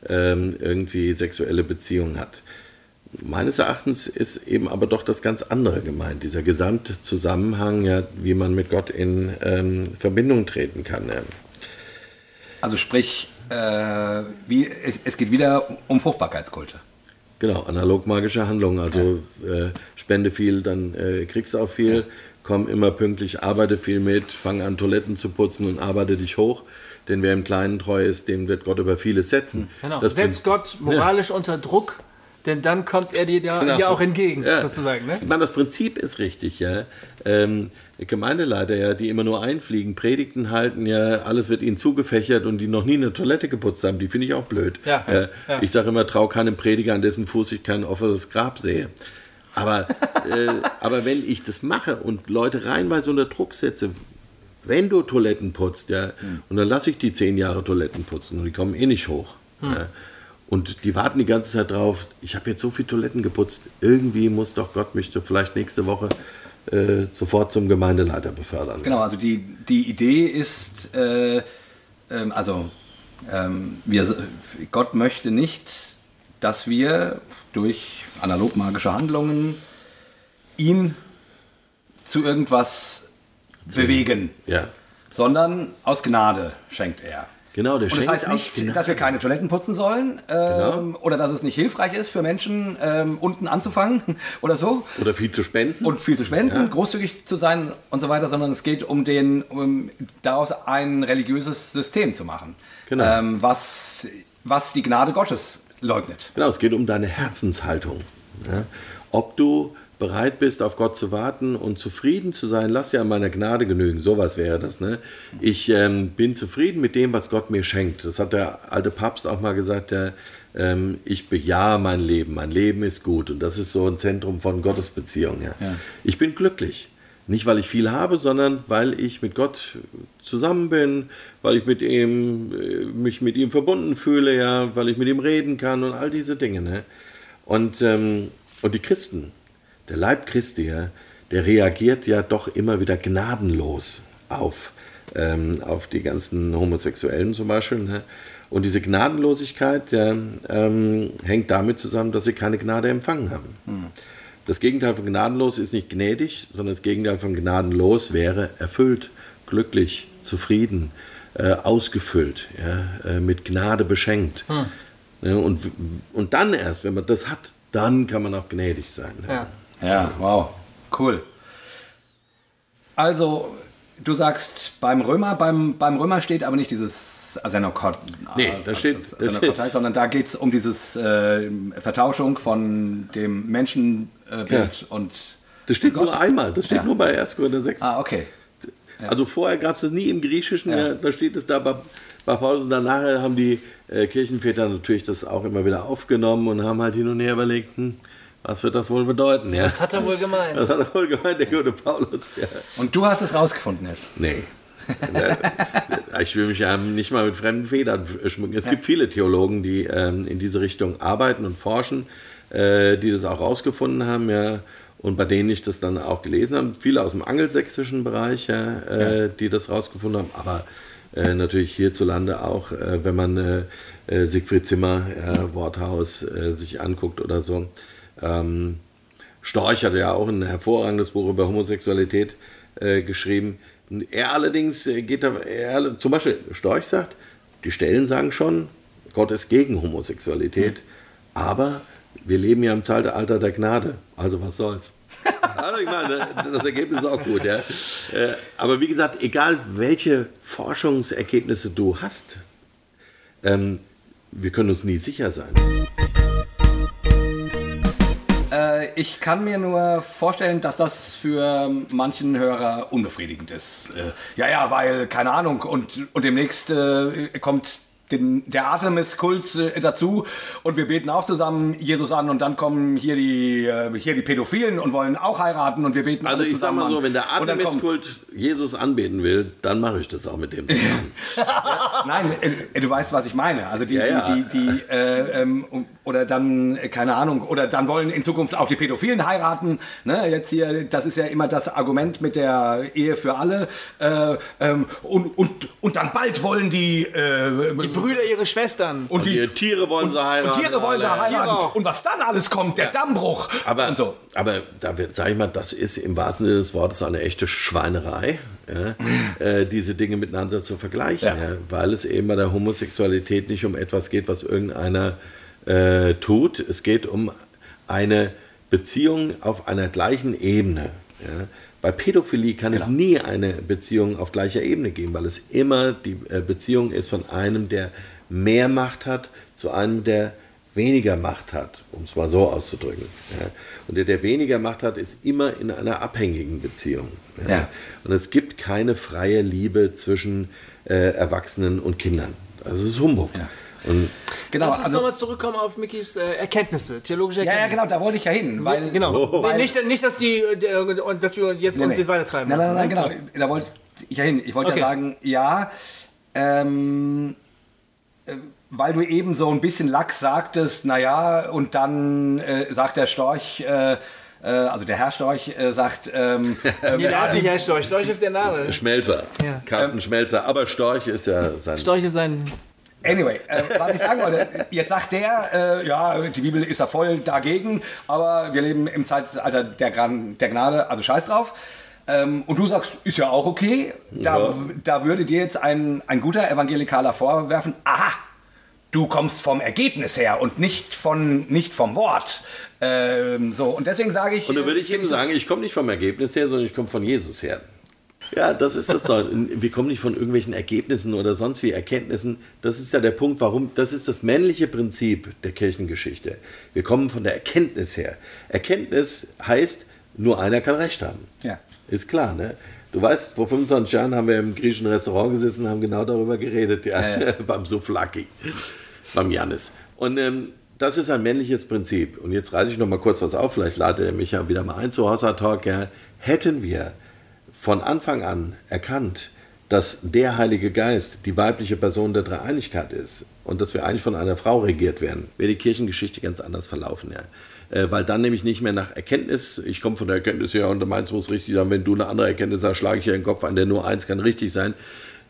ähm, irgendwie sexuelle Beziehungen hat. Meines Erachtens ist eben aber doch das ganz andere gemeint, dieser Gesamtzusammenhang, ja, wie man mit Gott in ähm, Verbindung treten kann. Ja. Also sprich, äh, wie, es, es geht wieder um Fruchtbarkeitskulte. Genau, analog magische Handlungen. Also äh, spende viel, dann äh, kriegst du auch viel. Komm immer pünktlich, arbeite viel mit, fang an Toiletten zu putzen und arbeite dich hoch. Denn wer im Kleinen treu ist, dem wird Gott über vieles setzen. Genau. Das Setzt Gott moralisch unter Druck, denn dann kommt er dir da, Genau. dir auch entgegen, Ja. sozusagen. Ne? Ich meine, das Prinzip ist richtig, ja. Ähm, Gemeindeleiter, ja, die immer nur einfliegen, Predigten halten, ja, alles wird ihnen zugefächert und die noch nie eine Toilette geputzt haben, die finde ich auch blöd. Ja, Äh, ja. Ich sage immer, trau keinem Prediger, an dessen Fuß ich kein offenes Grab sehe. Aber, äh, aber wenn ich das mache und Leute reinweise unter Druck setze, wenn du Toiletten putzt, ja, und dann lasse ich die zehn Jahre Toiletten putzen und die kommen eh nicht hoch. Ja. Und die warten die ganze Zeit drauf, ich habe jetzt so viel Toiletten geputzt, irgendwie muss doch Gott mich vielleicht nächste Woche äh, sofort zum Gemeindeleiter befördern. Genau, also die, die Idee ist, äh, ähm, also ähm, wir, Gott möchte nicht, dass wir durch analog magische Handlungen ihn zu irgendwas bewegen, Ja, sondern aus Gnade schenkt er. Genau, der Und das heißt nicht, dass wir keine Toiletten putzen sollen ähm, oder dass es nicht hilfreich ist für Menschen, ähm, unten anzufangen oder so Oder viel zu spenden. und viel zu spenden, großzügig zu sein und so weiter, sondern es geht um den, um daraus ein religiöses System zu machen, Genau. ähm, was, was die Gnade Gottes leugnet. Genau, es geht um deine Herzenshaltung. Ja? Ob du bereit bist, auf Gott zu warten und zufrieden zu sein, lass dir an meiner Gnade genügen. Sowas wäre das. Ne? Ich ähm, bin zufrieden mit dem, was Gott mir schenkt. Das hat der alte Papst auch mal gesagt. Der, ähm, ich bejahe mein Leben. Mein Leben ist gut. Und das ist so ein Zentrum von Gottesbeziehung. Ja? Ja. Ich bin glücklich. Nicht, weil ich viel habe, sondern weil ich mit Gott zusammen bin, weil ich mit ihm, äh, mich mit ihm verbunden fühle, ja, weil ich mit ihm reden kann und all diese Dinge. Ne? Und, ähm, und die Christen, der Leib Christi, der reagiert ja doch immer wieder gnadenlos auf, ähm, auf die ganzen Homosexuellen zum Beispiel. Ne? Und diese Gnadenlosigkeit ja, ähm, hängt damit zusammen, dass sie keine Gnade empfangen haben. Das Gegenteil von gnadenlos ist nicht gnädig, sondern das Gegenteil von gnadenlos wäre erfüllt, glücklich, zufrieden, äh, ausgefüllt, ja, äh, mit Gnade beschenkt. Ja, und, und dann erst, wenn man das hat, dann kann man auch gnädig sein. Ne? Ja. Ja, wow, cool. Also, du sagst beim Römer, beim, beim Römer steht aber nicht dieses Asenokot, Nee, da steht- Asenokotai, sondern da geht es um dieses äh, Vertauschung von dem Menschenbild äh, Bild und Das steht Gott. nur einmal, das steht Ja. nur bei 1. Korinther 6. Ah, okay. Also vorher gab es das nie im Griechischen, Ja. ja. da steht es da bei, bei Paulus und danach haben die äh, Kirchenväter natürlich das auch immer wieder aufgenommen und haben halt hin und her überlegt, hm, was wird das wohl bedeuten? Ja? Das hat er wohl gemeint. Das hat er wohl gemeint, der gute Paulus. Ja. Und du hast es rausgefunden jetzt. Nee. ich will mich ja nicht mal mit fremden Federn schmücken. Es gibt viele Theologen, die ähm, in diese Richtung arbeiten und forschen, äh, die das auch rausgefunden haben, ja, und bei denen ich das dann auch gelesen habe. Viele aus dem angelsächsischen Bereich, ja, äh, die das rausgefunden haben, aber äh, natürlich hierzulande auch, wenn man Siegfried Zimmer, ja, Worthaus, sich anguckt oder so. Ähm, Storch hat ja auch ein hervorragendes Buch über Homosexualität äh, geschrieben. Er allerdings äh, geht da, er, zum Beispiel Storch sagt, die Stellen sagen schon, Gott ist gegen Homosexualität, aber wir leben ja im Zeitalter der Gnade, also was soll's. Also ich meine, das Ergebnis ist auch gut. Ja. Äh, Aber wie gesagt, egal welche Forschungsergebnisse du hast, ähm, wir können uns nie sicher sein. Äh, ich kann mir nur vorstellen, dass das für manchen Hörer unbefriedigend ist. Äh, ja, ja, weil, keine Ahnung, und, und demnächst äh, kommt den, der Artemis-Kult äh, dazu und wir beten auch zusammen Jesus an und dann kommen hier die, äh, hier die Pädophilen und wollen auch heiraten und wir beten Also alle ich sag zusammen mal so, an. wenn der Artemis-Kult Jesus anbeten will, dann mache ich das auch mit dem zusammen. Nein, äh, du weißt, was ich meine. Also die, Ja, ja. die, die, die äh, ähm, oder dann, äh, keine Ahnung, oder dann wollen in Zukunft auch die Pädophilen heiraten. Ne? Jetzt hier, das ist ja immer das Argument mit der Ehe für alle. Äh, ähm, und, und, und dann bald wollen die, äh, Die Brüder ihre Schwestern. und die Tiere wollen sie heiraten. Und Tiere wollen sie alle. Heiraten. Und was dann alles kommt, der Dammbruch. Aber, und so. aber da wird, sag ich mal, das ist im wahrsten Sinne des Wortes eine echte Schweinerei, ja, äh, diese Dinge miteinander zu vergleichen, Ja. ja. weil es eben bei der Homosexualität nicht um etwas geht, was irgendeiner äh, tut. Es geht um eine Beziehung auf einer gleichen Ebene. Ja. Bei Pädophilie kann es nie eine Beziehung auf gleicher Ebene geben, weil es immer die äh, Beziehung ist von einem, der mehr Macht hat, zu einem, der weniger Macht hat, um es mal so auszudrücken. Ja. Und der, der weniger Macht hat, ist immer in einer abhängigen Beziehung. Ja. Ja. Und es gibt keine freie Liebe zwischen äh, Erwachsenen und Kindern. Das ist Humbug. Ja. Und Genau, Lass uns also, nochmal zurückkommen auf Mickys äh, Erkenntnisse, theologische ja, ja, Erkenntnisse. genau, da wollte ich ja hin. Weil, Genau. Oh. Nee, nicht, nicht, dass, die, der, und dass wir jetzt uns nee. jetzt weitertreiben. Nein, nein, nein, lassen, genau. ne? Da wollte ich ja hin. Ich wollte Okay. ja sagen, ja, ähm, äh, weil du eben so ein bisschen lax sagtest, naja, und dann äh, sagt der Storch, äh, äh, also der Herr Storch äh, sagt, ähm, äh, Nee, da ist nicht Herr Storch. Storch ist der Name. Schmelzer. Ja. Carsten Schmelzer. Aber Storch ist ja sein. Storch ist ein. Anyway, äh, was ich sagen wollte, jetzt sagt der, äh, ja, die Bibel ist ja voll dagegen, aber wir leben im Zeitalter der, Gran der Gnade, also scheiß drauf. Ähm, und du sagst, ist ja auch okay. Da, Ja. da würde dir jetzt ein, ein guter Evangelikaler vorwerfen, aha, du kommst vom Ergebnis her und nicht, von, nicht vom Wort. Ähm, so, und deswegen sage ich. Und da würde ich eben sagen, ich komme nicht vom Ergebnis her, sondern ich komme von Jesus her. Ja, das ist das doch. Wir kommen nicht von irgendwelchen Ergebnissen oder sonst wie Erkenntnissen. Das ist ja der Punkt, warum, das ist das männliche Prinzip der Kirchengeschichte. Wir kommen von der Erkenntnis her. Erkenntnis heißt, nur einer kann Recht haben. Ja. Ist klar, ne? Du weißt, vor 25 Jahren haben wir im griechischen Restaurant gesessen und haben genau darüber geredet, ja, Ja, beim Souflaki, beim Janis. Und ähm, das ist ein männliches Prinzip. Und jetzt reiße ich noch mal kurz was auf, vielleicht lade er mich ja wieder mal ein zu Hossa Talk. Ja. Hätten wir von Anfang an erkannt, dass der Heilige Geist die weibliche Person der Dreieinigkeit ist und dass wir eigentlich von einer Frau regiert werden, wäre die Kirchengeschichte ganz anders verlaufen. Ja. Äh, weil dann nämlich nicht mehr nach Erkenntnis, ich komme von der Erkenntnis her und meins muss richtig sein, wenn du eine andere Erkenntnis hast, schlage ich dir den Kopf an, der nur eins kann richtig sein.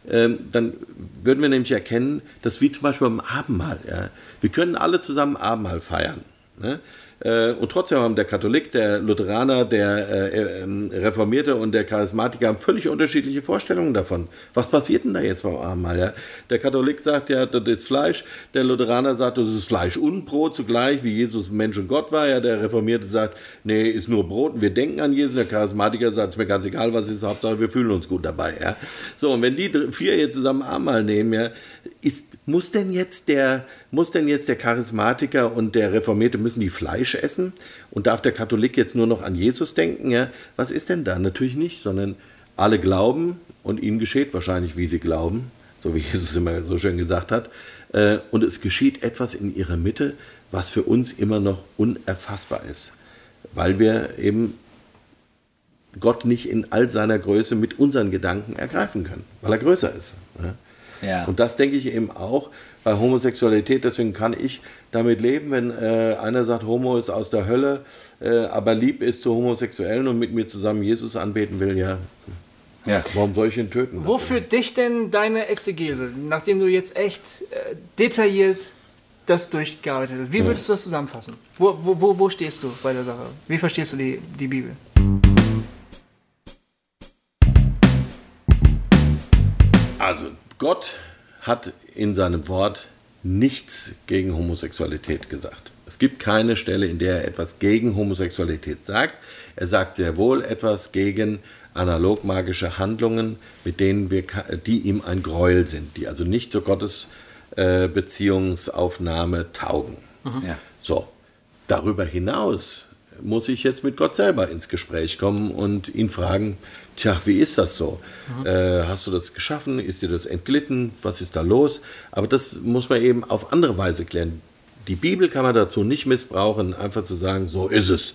Ähm, dann würden wir nämlich erkennen, dass wie zum Beispiel beim Abendmahl, ja, wir können alle zusammen Abendmahl feiern. Ne? Äh, Und trotzdem haben der Katholik, der Lutheraner, der äh, ähm, Reformierte und der Charismatiker völlig unterschiedliche Vorstellungen davon. Was passiert denn da jetzt beim Abendmahl? Der Katholik sagt ja, das ist Fleisch, der Lutheraner sagt, das ist Fleisch und Brot zugleich, wie Jesus Mensch und Gott war. Ja? Der Reformierte sagt, nee, ist nur Brot und wir denken an Jesus. Der Charismatiker sagt, es mir ganz egal, was ist, Hauptsache wir fühlen uns gut dabei. Ja? So, und wenn die vier jetzt zusammen Abendmahl nehmen, ja, ist, muss denn jetzt der muss denn jetzt der Charismatiker und der Reformierte müssen die Fleisch essen und darf der Katholik jetzt nur noch an Jesus denken? Ja, was ist denn da? Natürlich nicht, sondern alle glauben und ihnen geschieht wahrscheinlich, wie sie glauben, so wie Jesus immer so schön gesagt hat. Äh, Und es geschieht etwas in ihrer Mitte, was für uns immer noch unerfassbar ist, weil wir eben Gott nicht in all seiner Größe mit unseren Gedanken ergreifen können, weil er größer ist. Ja? Ja. Und das denke ich eben auch bei Homosexualität. Deswegen kann ich damit leben, wenn äh, einer sagt, Homo ist aus der Hölle, äh, aber lieb ist zu Homosexuellen und mit mir zusammen Jesus anbeten will. Ja, Ja. warum soll ich ihn töten? Wo führt dich denn deine Exegese, nachdem du jetzt echt äh, detailliert das durchgearbeitet hast? Wie würdest du das zusammenfassen? Wo, wo, wo, wo stehst du bei der Sache? Wie verstehst du die, die Bibel? Also, Gott hat in seinem Wort nichts gegen Homosexualität gesagt. Es gibt keine Stelle, in der er etwas gegen Homosexualität sagt. Er sagt sehr wohl etwas gegen analogmagische Handlungen, mit denen wir, die ihm ein Gräuel sind, die also nicht zur Gottes äh, Beziehungsaufnahme taugen. Ja. So, darüber hinaus muss ich jetzt mit Gott selber ins Gespräch kommen und ihn fragen, tja, wie ist das so? Äh, hast du das geschaffen? Ist dir das entglitten? Was ist da los? Aber das muss man eben auf andere Weise klären. Die Bibel kann man dazu nicht missbrauchen, einfach zu sagen, so ist es.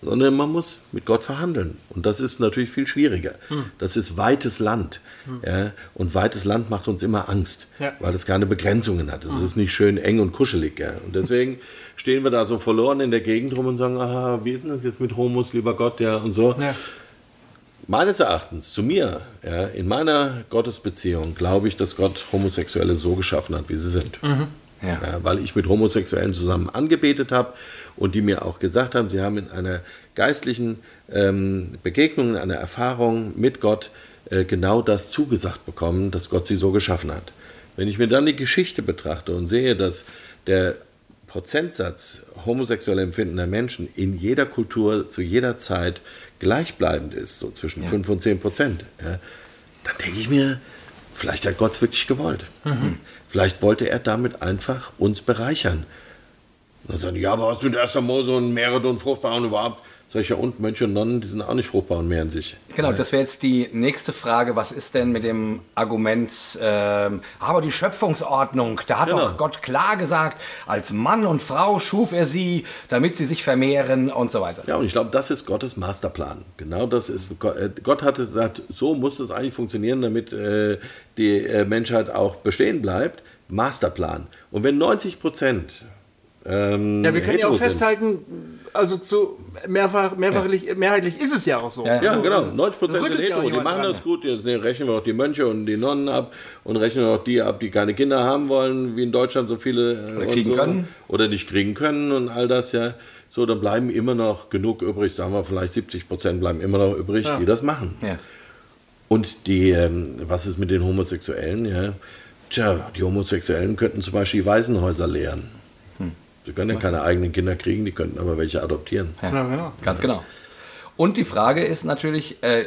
Sondern man muss mit Gott verhandeln. Und das ist natürlich viel schwieriger. Das ist weites Land. Ja? Und weites Land macht uns immer Angst, Ja. weil es keine Begrenzungen hat. Es ist nicht schön eng und kuschelig. Ja? Und deswegen stehen wir da so verloren in der Gegend rum und sagen, aha, wie ist denn das jetzt mit Homos, lieber Gott, ja, und so. Meines Erachtens, zu mir, ja, in meiner Gottesbeziehung, glaube ich, dass Gott Homosexuelle so geschaffen hat, wie sie sind. Ja. Ja, weil ich mit Homosexuellen zusammen angebetet habe und die mir auch gesagt haben, sie haben in einer geistlichen ähm, Begegnung, in einer Erfahrung mit Gott äh, genau das zugesagt bekommen, dass Gott sie so geschaffen hat. Wenn ich mir dann die Geschichte betrachte und sehe, dass der Prozentsatz homosexuell empfindender Menschen in jeder Kultur zu jeder Zeit gleichbleibend ist, so zwischen 5 und 10 Prozent, ja, dann denke ich mir, vielleicht hat Gott es wirklich gewollt. Vielleicht wollte er damit einfach uns bereichern. Und dann sagen die, ja, aber was mit 1. Mose und Meere und fruchtbar und überhaupt? Sag ich ja, und Mönche und Nonnen, die sind auch nicht fruchtbar und mehren sich. Genau, das wäre jetzt die nächste Frage. Was ist denn mit dem Argument, ähm, aber die Schöpfungsordnung, da hat Genau. doch Gott klar gesagt, als Mann und Frau schuf er sie, damit sie sich vermehren und so weiter. Ja, und ich glaube, das ist Gottes Masterplan. Genau das ist, äh, Gott hatte gesagt, so muss es eigentlich funktionieren, damit äh, die äh, Menschheit auch bestehen bleibt. Masterplan. Und wenn 90 Prozent ähm, Ja, wir können ja auch sind. Also zu mehrfach, mehrfachlich, mehrheitlich ist es ja auch so. Ja. Ja, genau. 90 Prozent sind hetero. Die machen dran. das gut. Jetzt rechnen wir auch die Mönche und die Nonnen ab und rechnen auch die ab, die keine Kinder haben wollen, wie in Deutschland so viele äh, Oder und kriegen so, können. Oder nicht kriegen können und all das ja. So, dann bleiben immer noch genug übrig, sagen wir vielleicht 70 Prozent bleiben immer noch übrig, Ja. die das machen. Ja. Und die, ähm, was ist mit den Homosexuellen? Ja, tja, die Homosexuellen könnten zum Beispiel Waisenhäuser leeren. Sie können ja keine eigenen Kinder kriegen, die könnten aber welche adoptieren. Ja. Ja, genau. Ganz genau. Und die Frage ist natürlich, äh,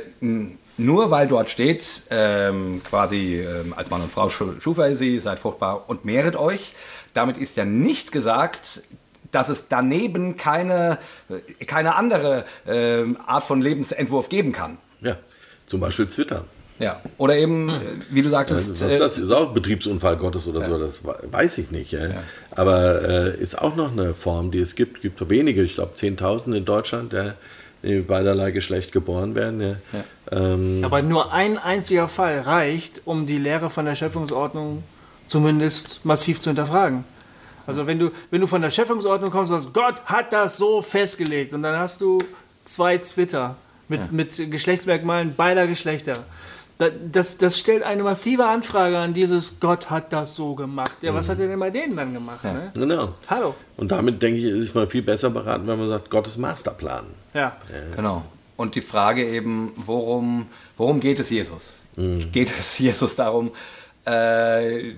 nur weil dort steht, ähm, quasi ähm, als Mann und Frau schu- schuf er sie, seid fruchtbar und mehret euch, damit ist ja nicht gesagt, dass es daneben keine, äh, keine andere ähm, Art von Lebensentwurf geben kann. Ja, zum Beispiel Twitter. Ja. Oder eben, äh, wie du Ja, sagtest, was äh, das ist auch Betriebsunfall Gottes oder so, das we- weiß ich nicht. Ja. Aber äh, ist auch noch eine Form, die es gibt. Es gibt wenige, ich glaube 10.000 in Deutschland, ja, die beiderlei Geschlecht geboren werden. Ja. Ähm, Aber nur ein einziger Fall reicht, um die Lehre von der Schöpfungsordnung zumindest massiv zu hinterfragen. Also wenn du, wenn du von der Schöpfungsordnung kommst und sagst, Gott hat das so festgelegt und dann hast du zwei Twitter mit, mit Geschlechtsmerkmalen beider Geschlechter. Da- Das, das stellt eine massive Anfrage an dieses Gott hat das so gemacht. Ja, was hat er denn bei denen dann gemacht? Ne? genau. Hallo. Und damit denke ich, ist man viel besser beraten, wenn man sagt, Gottes Masterplan. Ja. Genau. Und die Frage eben, worum, worum geht es Jesus? Geht es Jesus darum, äh, äh,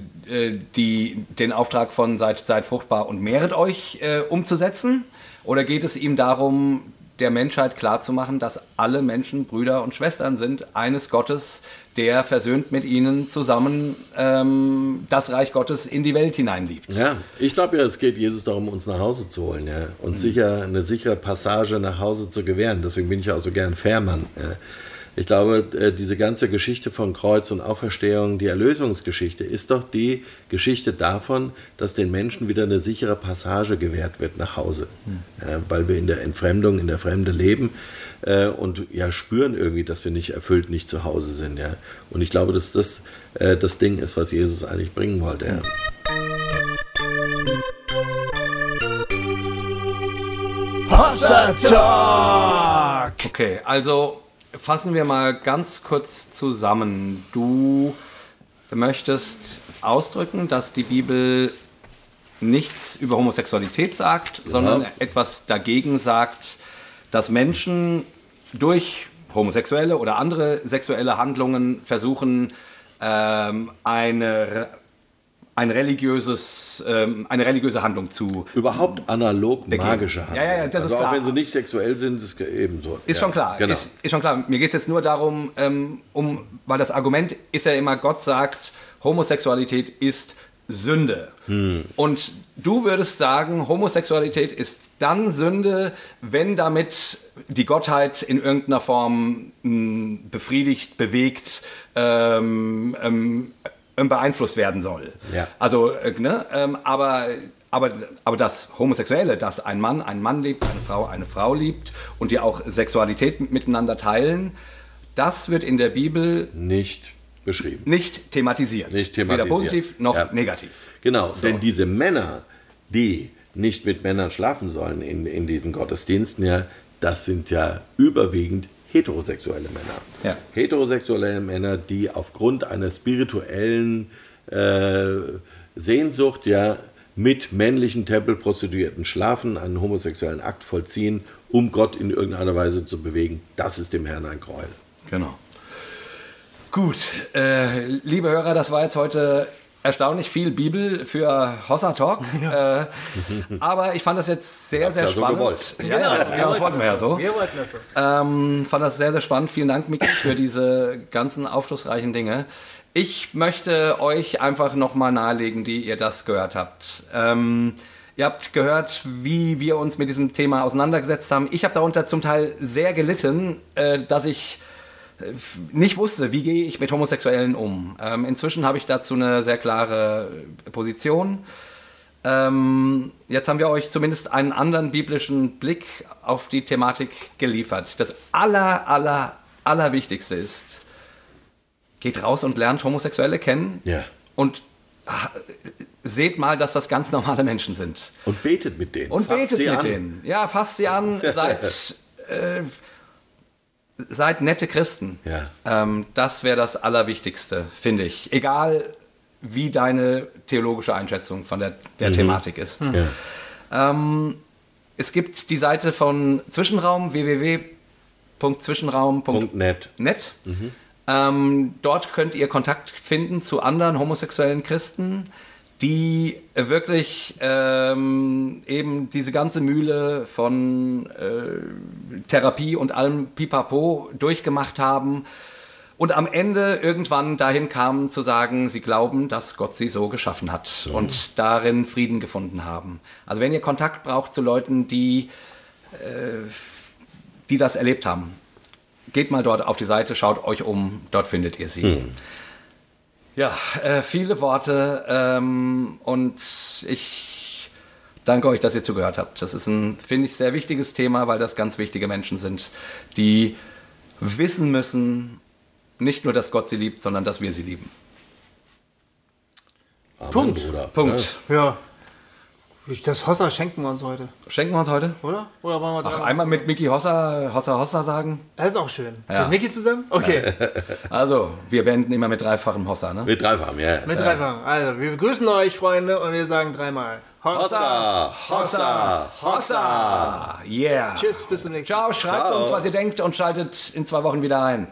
die, den Auftrag von seid, seid fruchtbar und mehret euch äh, umzusetzen? Oder geht es ihm darum, der Menschheit klarzumachen, dass alle Menschen Brüder und Schwestern sind, eines Gottes, der versöhnt mit ihnen zusammen ähm, das Reich Gottes in die Welt hineinliebt? Ja, ich glaube ja, es geht Jesus darum, uns nach Hause zu holen, ja, und sicher eine sichere Passage nach Hause zu gewähren. Deswegen bin ich auch so gern Fährmann. Ja. Ich glaube, äh, diese ganze Geschichte von Kreuz und Auferstehung, die Erlösungsgeschichte, ist doch die Geschichte davon, dass den Menschen wieder eine sichere Passage gewährt wird nach Hause, ja, weil wir in der Entfremdung, in der Fremde leben äh, und ja spüren irgendwie, dass wir nicht erfüllt, nicht zu Hause sind. Ja. Und ich glaube, dass das äh, das Ding ist, was Jesus eigentlich bringen wollte. Ja. Hossa Talk! Okay, also fassen wir mal ganz kurz zusammen. Du möchtest ausdrücken, dass die Bibel nichts über Homosexualität sagt, sondern etwas dagegen sagt, dass Menschen durch homosexuelle oder andere sexuelle Handlungen versuchen, ähm, eine, ein religiöses, ähm, eine religiöse Handlung zu Überhaupt analog magische Ja, ja, ja, das ist also klar. Auch wenn sie nicht sexuell sind, ist es ebenso. Ist ja, schon klar. Genau. Ist, ist schon klar. Mir geht es jetzt nur darum, ähm, um, weil das Argument ist ja immer, Gott sagt, Homosexualität ist Sünde. Hm. Und du würdest sagen, Homosexualität ist dann Sünde, wenn damit die Gottheit in irgendeiner Form mh, befriedigt, bewegt, ähm, ähm, beeinflusst werden soll. Ja. Also, äh, ne, ähm, aber, aber, aber das Homosexuelle, dass ein Mann einen Mann liebt, eine Frau eine Frau liebt und die auch Sexualität miteinander teilen, das wird in der Bibel nicht beschrieben. nicht thematisiert. Nicht thematisiert. Weder positiv noch Ja. negativ. Genau, denn diese Männer, die nicht mit Männern schlafen sollen in, in diesen Gottesdiensten, ja, das sind ja überwiegend heterosexuelle Männer. Ja. Heterosexuelle Männer, die aufgrund einer spirituellen äh, Sehnsucht ja mit männlichen Tempelprostituierten schlafen, einen homosexuellen Akt vollziehen, um Gott in irgendeiner Weise zu bewegen. Das ist dem Herrn ein Gräuel. Genau. Gut, äh, liebe Hörer, das war jetzt heute erstaunlich viel Bibel für Hossa Talk. Äh, aber ich fand das jetzt sehr, sehr ja so spannend. gewollt. Ja, ja, genau, das wollten wir ja so. Wir wollten das so. Ähm, fand das sehr, sehr spannend. Vielen Dank, Miki, für diese ganzen aufschlussreichen Dinge. Ich möchte euch einfach nochmal nahelegen, die ihr das gehört habt. Ähm, ihr habt gehört, wie wir uns mit diesem Thema auseinandergesetzt haben. Ich habe darunter zum Teil sehr gelitten, äh, dass ich äh, nicht wusste, wie gehe ich mit Homosexuellen um. Ähm, inzwischen habe ich dazu eine sehr klare Position. Ähm, jetzt haben wir euch zumindest einen anderen biblischen Blick auf die Thematik geliefert. Das aller, aller, allerwichtigste ist, geht raus und lernt Homosexuelle kennen Ja. und ha- seht mal, dass das ganz normale Menschen sind. Und betet mit denen. Und Fasst betet mit an. denen. Ja, fasst sie an, seid, äh, seid nette Christen. Ja. Ähm, das wäre das Allerwichtigste, finde ich. Egal, wie deine theologische Einschätzung von der, der Mhm. Thematik ist. Ja. Ähm, es gibt die Seite von Zwischenraum, www.zwischenraum.net. Net. Ähm, dort könnt ihr Kontakt finden zu anderen homosexuellen Christen, die wirklich ähm, eben diese ganze Mühle von äh, Therapie und allem Pipapo durchgemacht haben und am Ende irgendwann dahin kamen zu sagen, sie glauben, dass Gott sie so geschaffen hat und darin Frieden gefunden haben. Also wenn ihr Kontakt braucht zu Leuten, die, äh, die das erlebt haben, geht mal dort auf die Seite, schaut euch um, dort findet ihr sie. Ja, äh, viele Worte ähm, und ich danke euch, dass ihr zugehört habt. Das ist ein, finde ich, sehr wichtiges Thema, weil das ganz wichtige Menschen sind, die wissen müssen, nicht nur, dass Gott sie liebt, sondern dass wir sie lieben. Amen, Punkt. Bruder. Punkt. Ja. Das Hossa schenken wir uns heute, Schenken wir uns heute? oder? Oder wollen wir Ach, da- einmal mit Mickey Hossa, Hossa Hossa sagen. Das ist auch schön. Ja. Mit Micky zusammen? Okay. Also, wir beenden immer mit dreifachem Hossa, ne? Mit dreifach, ja. Mit dreifach. Also, wir begrüßen euch, Freunde, und wir sagen dreimal. Hossa, Hossa, Hossa. Ah, yeah. Tschüss, bis zum nächsten Mal. Ciao, schreibt Ciao. uns, was ihr denkt und schaltet in zwei Wochen wieder ein.